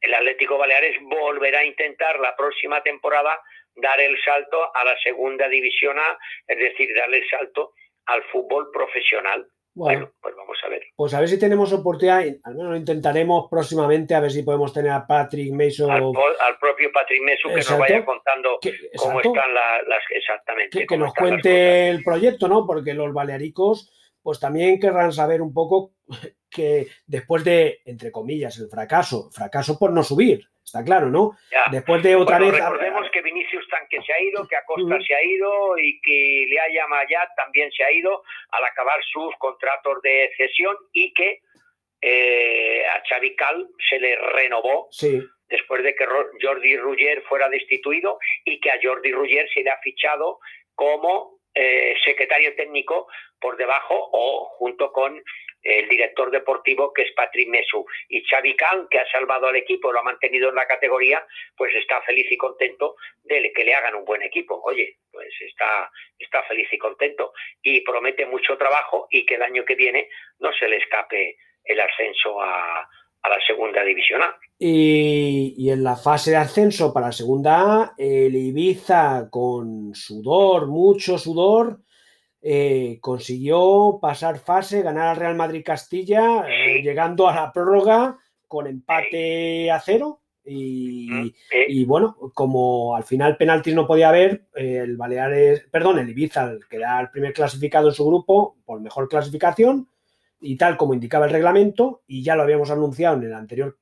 el Atlético Baleares volverá a intentar la próxima temporada dar el salto a la segunda división A, es decir, darle el salto al fútbol profesional. Bueno, pues vamos a ver. Pues a ver si tenemos oportunidad, al menos lo intentaremos próximamente, a ver si podemos tener a Patrick Mason. Al, propio Patrick Mason que nos vaya contando cómo están las. Exactamente. Que, nos cuente el proyecto, ¿no? Porque los balearicos, pues también querrán saber un poco que después de, entre comillas, el fracaso, fracaso por no subir, está claro, ¿no? Después de otra vez. Recordemos que Vinicius Tanque se ha ido, que Acosta se ha ido y que Leaya Mayat también se ha ido al acabar sus contratos de cesión y que eh, a Xavi Cal se le renovó. Después de que Jordi Ruggier fuera destituido y que a Jordi Ruggier se le ha fichado como eh, secretario técnico por debajo o junto con el director deportivo que es Patrick Mesu y Xavi Khan que ha salvado al equipo, lo ha mantenido en la categoría, pues está feliz y contento de que le hagan un buen equipo. Oye, pues está, está feliz y contento y promete mucho trabajo y que el año que viene no se le escape el ascenso a, la segunda división A. Y, y, en la fase de ascenso para la segunda A, el Ibiza con sudor, mucho sudor, eh, consiguió pasar fase, ganar al Real Madrid Castilla, eh, llegando a la prórroga con empate a cero. Y, bueno, como al final penaltis no podía haber, eh, el Baleares, perdón, el Ibiza, el que el primer clasificado en su grupo por mejor clasificación, y tal como indicaba el reglamento, y ya lo habíamos anunciado en el anterior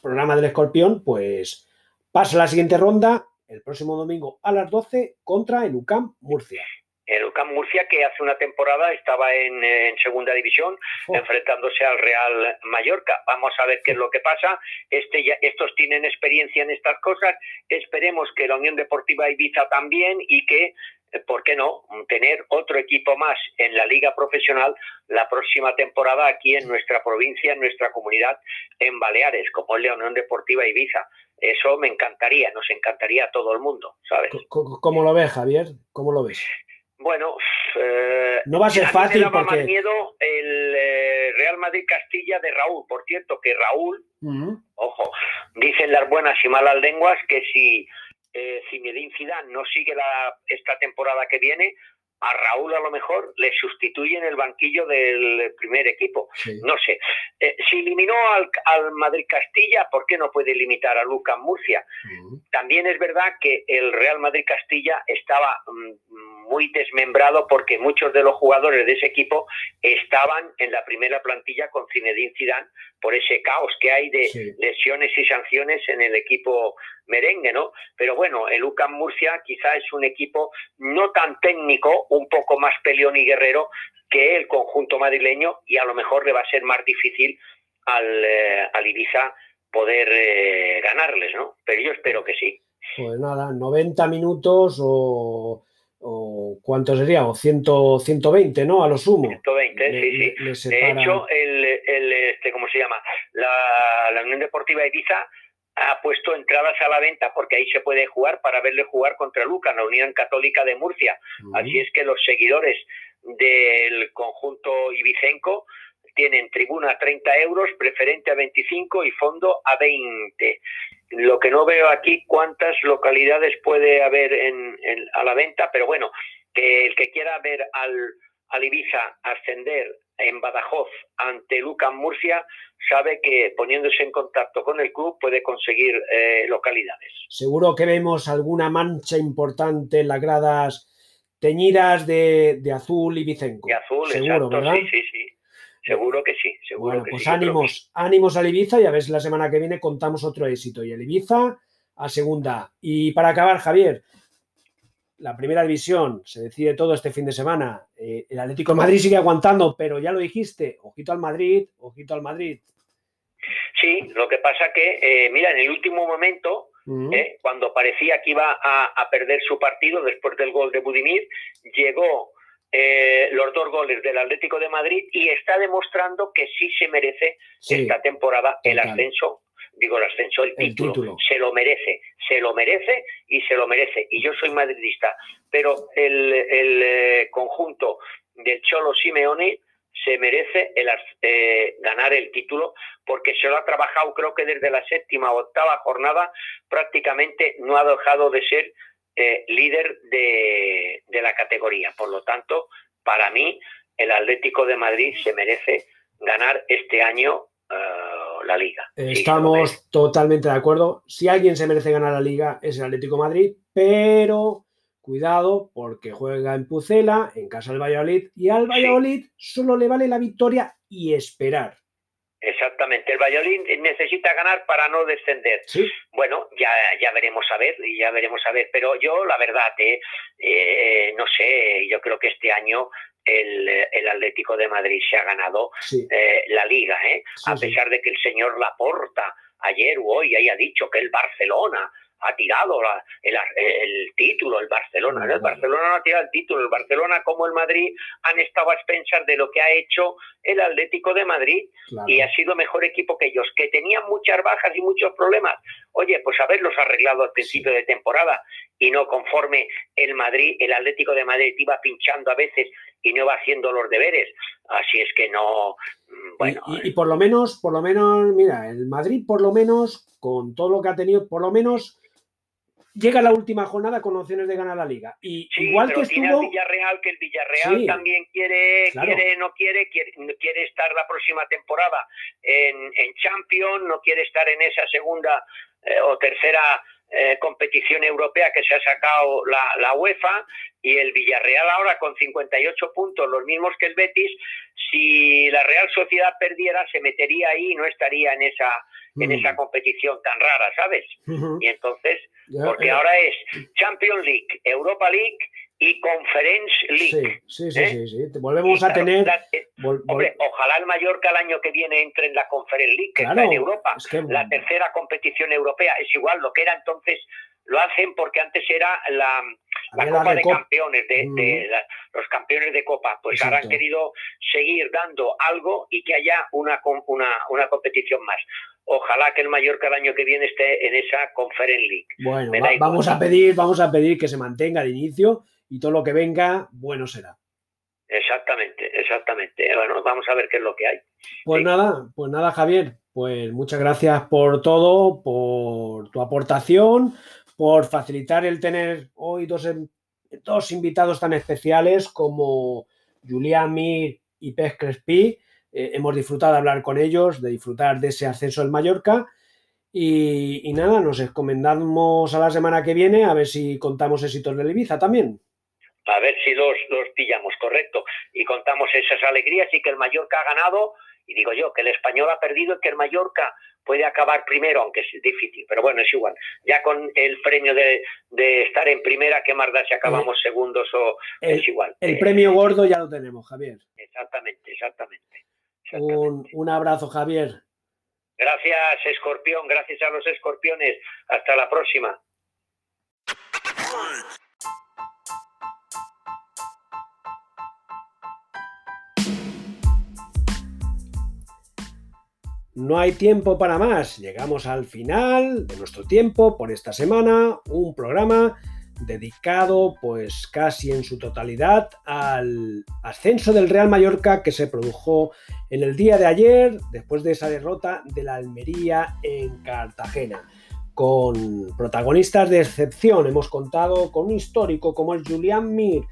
programa del Escorpión, pues pasa la siguiente ronda el próximo domingo a las 12 contra el UCAM Murcia el UCAM Murcia, que hace una temporada estaba en, segunda división, oh. enfrentándose al Real Mallorca. Vamos a ver qué es lo que pasa. Este estos tienen experiencia en estas cosas. Esperemos que la Unión Deportiva Ibiza también y que, eh, ¿por qué no?, tener otro equipo más en la liga profesional la próxima temporada aquí en nuestra provincia, en nuestra comunidad, en Baleares, como es la Unión Deportiva Ibiza. Eso me encantaría, nos encantaría a todo el mundo, ¿sabes? ¿Cómo lo ves, Javier? ¿Cómo lo ves? Bueno, eh, no va a ser fácil me más miedo el eh, Real Madrid Castilla de Raúl. Por cierto, que Raúl, ojo, dicen las buenas y malas lenguas que si eh, Zinedine Zidane no sigue la, esta temporada que viene, a Raúl a lo mejor le sustituye en el banquillo del primer equipo. No sé. Eh, si eliminó al, Madrid Castilla, ¿por qué no puede limitar a Lucas Murcia? También es verdad que el Real Madrid Castilla estaba mm, muy desmembrado porque muchos de los jugadores de ese equipo estaban en la primera plantilla con Zinedine Zidane por ese caos que hay de lesiones y sanciones en el equipo merengue, ¿no? Pero bueno, el UCAM Murcia quizá es un equipo no tan técnico un poco más peleón y guerrero que el conjunto madrileño y a lo mejor le va a ser más difícil al, eh, al Ibiza poder eh, ganarles, ¿no? Pero yo espero que sí. Pues nada, 90 minutos o, o ¿cuánto sería? O 100, 120, ¿no? A lo sumo. 120, Le- sí, sí. le De separa- hecho, el, el, este, ¿cómo se llama? La, la Unión Deportiva Ibiza ha puesto entradas a la venta porque ahí se puede jugar para verle jugar contra Luca, la Unión Católica de Murcia. Así es que los seguidores del conjunto ibicenco tienen tribuna a 30 euros, preferente a 25 y fondo a 20. Lo que no veo aquí cuántas localidades puede haber en, en- a la venta, pero bueno, que el que quiera ver al, al Ibiza ascender en Badajoz ante Lucan Murcia sabe que poniéndose en contacto con el club puede conseguir eh, localidades. Seguro que vemos alguna mancha importante en las gradas teñidas de, de azul y bicenco. Y azul, Seguro, exacto, ¿verdad? sí, sí, sí. Seguro que sí, seguro Bueno, que pues sí. que ánimos, ánimos al Ibiza y a ver si la semana que viene contamos otro éxito. Y el Ibiza a segunda. Y para acabar, Javier, la primera división se decide todo este fin de semana. Eh, el Atlético de Madrid sigue aguantando, pero ya lo dijiste, ojito al Madrid, ojito al Madrid. Sí, lo que pasa que, eh, mira, en el último momento, Mm, eh, cuando parecía que iba a, a perder su partido después del gol de Budimir, llegó los dos goles del Atlético de Madrid y está demostrando que sí se merece sí, esta temporada el total. ascenso, digo el ascenso, el El título. título. Se lo merece, se lo merece y se lo merece. Y yo soy madridista, pero el, el, eh, conjunto del Cholo Simeone se merece el, eh, ganar el título porque se lo ha trabajado creo que desde la séptima o octava jornada prácticamente no ha dejado de ser eh, líder de, de la categoría. Por lo tanto, para mí, el Atlético de Madrid se merece ganar este año la liga. Sí. Estamos totalmente de acuerdo. Si alguien se merece ganar la liga es el Atlético de Madrid, pero cuidado porque juega en Pucela, en casa del Valladolid, y al Valladolid solo le vale la victoria y esperar. Exactamente. El Valladolid necesita ganar para no descender. ¿sí? Bueno, ya, ya veremos a ver, y ya veremos a ver. Pero yo, la verdad, eh, eh, no sé, yo creo que este año el, el Atlético de Madrid se ha ganado Sí, eh, la liga, ¿eh? sí, a sí. pesar de que el señor Laporta ayer o hoy haya dicho que el Barcelona ha tirado la- el, el título, el Barcelona. ¿no? El. Barcelona no ha tirado el título, el Barcelona como el Madrid han estado a expensas de lo que ha hecho el Atlético de Madrid claro. y ha sido mejor equipo que ellos, que tenían muchas bajas y muchos problemas. Oye, pues haberlos arreglado al principio de temporada y no conforme el Madrid, el Atlético de Madrid iba pinchando a veces y no iba haciendo los deberes. Así es que no, mm, bueno, y, por lo menos, por lo menos, mira, el Madrid por lo menos, con todo lo que ha tenido, por lo menos llega la última jornada con opciones de ganar la liga. Y Sí, igual pero que tiene estuvo, al Villarreal, que el Villarreal Sí. también quiere, Claro. quiere, no quiere, quiere, quiere estar la próxima temporada en, en Champions, no quiere estar en esa segunda eh, o tercera eh, competición europea que se ha sacado la, la UEFA y el Villarreal ahora con 58 puntos, los mismos que el Betis, si la Real Sociedad perdiera se metería ahí y no estaría en esa, en Mm. esa competición tan rara, ¿sabes? Y entonces porque ahora es Champions League, Europa League y Conference Sí, League. sí, sí, ¿eh? sí, sí. Volvemos a tener. la- eh, vol- vol- hombre, ojalá el Mallorca el año que viene entre en la Conference League, que claro, está en Europa, es que- la tercera competición europea. Es igual lo que era entonces, lo hacen porque antes era la, Copa de Campeones, de, de la- los campeones de Copa. Pues ahora han querido seguir dando algo y que haya una, una, una competición más. Ojalá que el Mallorca el año que viene esté en esa Conference League. Bueno, va- vamos a pedir, vamos a pedir que se mantenga de inicio y todo lo que venga, bueno será. Exactamente, exactamente. Bueno, vamos a ver qué es lo que hay. Pues Sí. nada, pues nada, Javier. Pues muchas gracias por todo, por tu aportación, por facilitar el tener hoy dos, em- dos invitados tan especiales como Julián Mir y Pez Crespi. Eh, hemos disfrutado de hablar con ellos, de disfrutar de ese ascenso del Mallorca. Y, y nada, nos encomendamos a la semana que viene a ver si contamos éxitos del Ibiza también. A ver si los, los pillamos, correcto. Y contamos esas alegrías y que el Mallorca ha ganado. Y digo yo, que el español ha perdido y que el Mallorca, puede acabar primero, aunque es difícil, pero bueno, es igual. Ya con el premio de, estar en primera, ¿qué más da si acabamos eh, segundos o es igual? El premio gordo ya lo tenemos, Javier. Exactamente, exactamente. Un, un abrazo, Javier. Gracias, escorpión, gracias a los escorpiones. Hasta la próxima. No hay tiempo para más. Llegamos al final de nuestro tiempo por esta semana. Un programa dedicado pues casi en su totalidad al ascenso del Real Mallorca que se produjo en el día de ayer después de esa derrota de la Almería en Cartagena. Con protagonistas de excepción hemos contado con un histórico como el Julián Mir,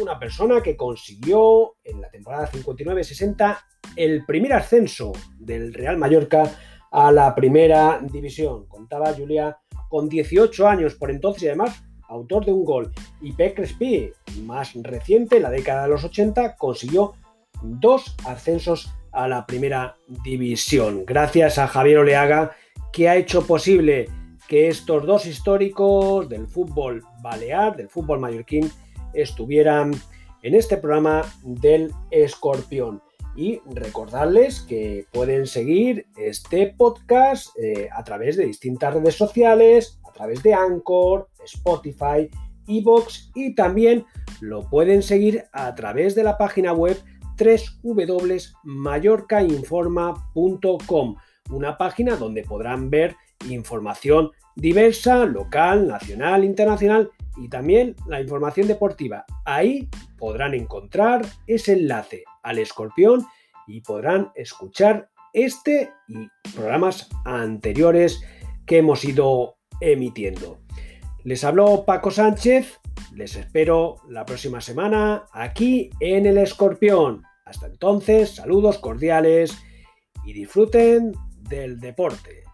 una persona que consiguió en la temporada 59-60 el primer ascenso del Real Mallorca a la primera división. Contaba Julia con 18 años por entonces y además autor de un gol. Y Pep Crespi, más reciente, en la década de los 80, consiguió dos ascensos a la primera división. Gracias a Javier Oleaga, que ha hecho posible que estos dos históricos del fútbol balear, del fútbol mallorquín, estuvieran en este programa del Escorpión. Y recordarles que pueden seguir este podcast eh, a través de distintas redes sociales, a través de Anchor, Spotify, Evox y también lo pueden seguir a través de la página web www.mallorcainforma.com, una página donde podrán ver información diversa, local, nacional, internacional y también la información deportiva. Ahí podrán encontrar ese enlace al escorpión y podrán escuchar este y programas anteriores que hemos ido emitiendo. Les habló Paco Sánchez, les espero la próxima semana aquí en El Escorpión. Hasta entonces, saludos cordiales y disfruten del deporte.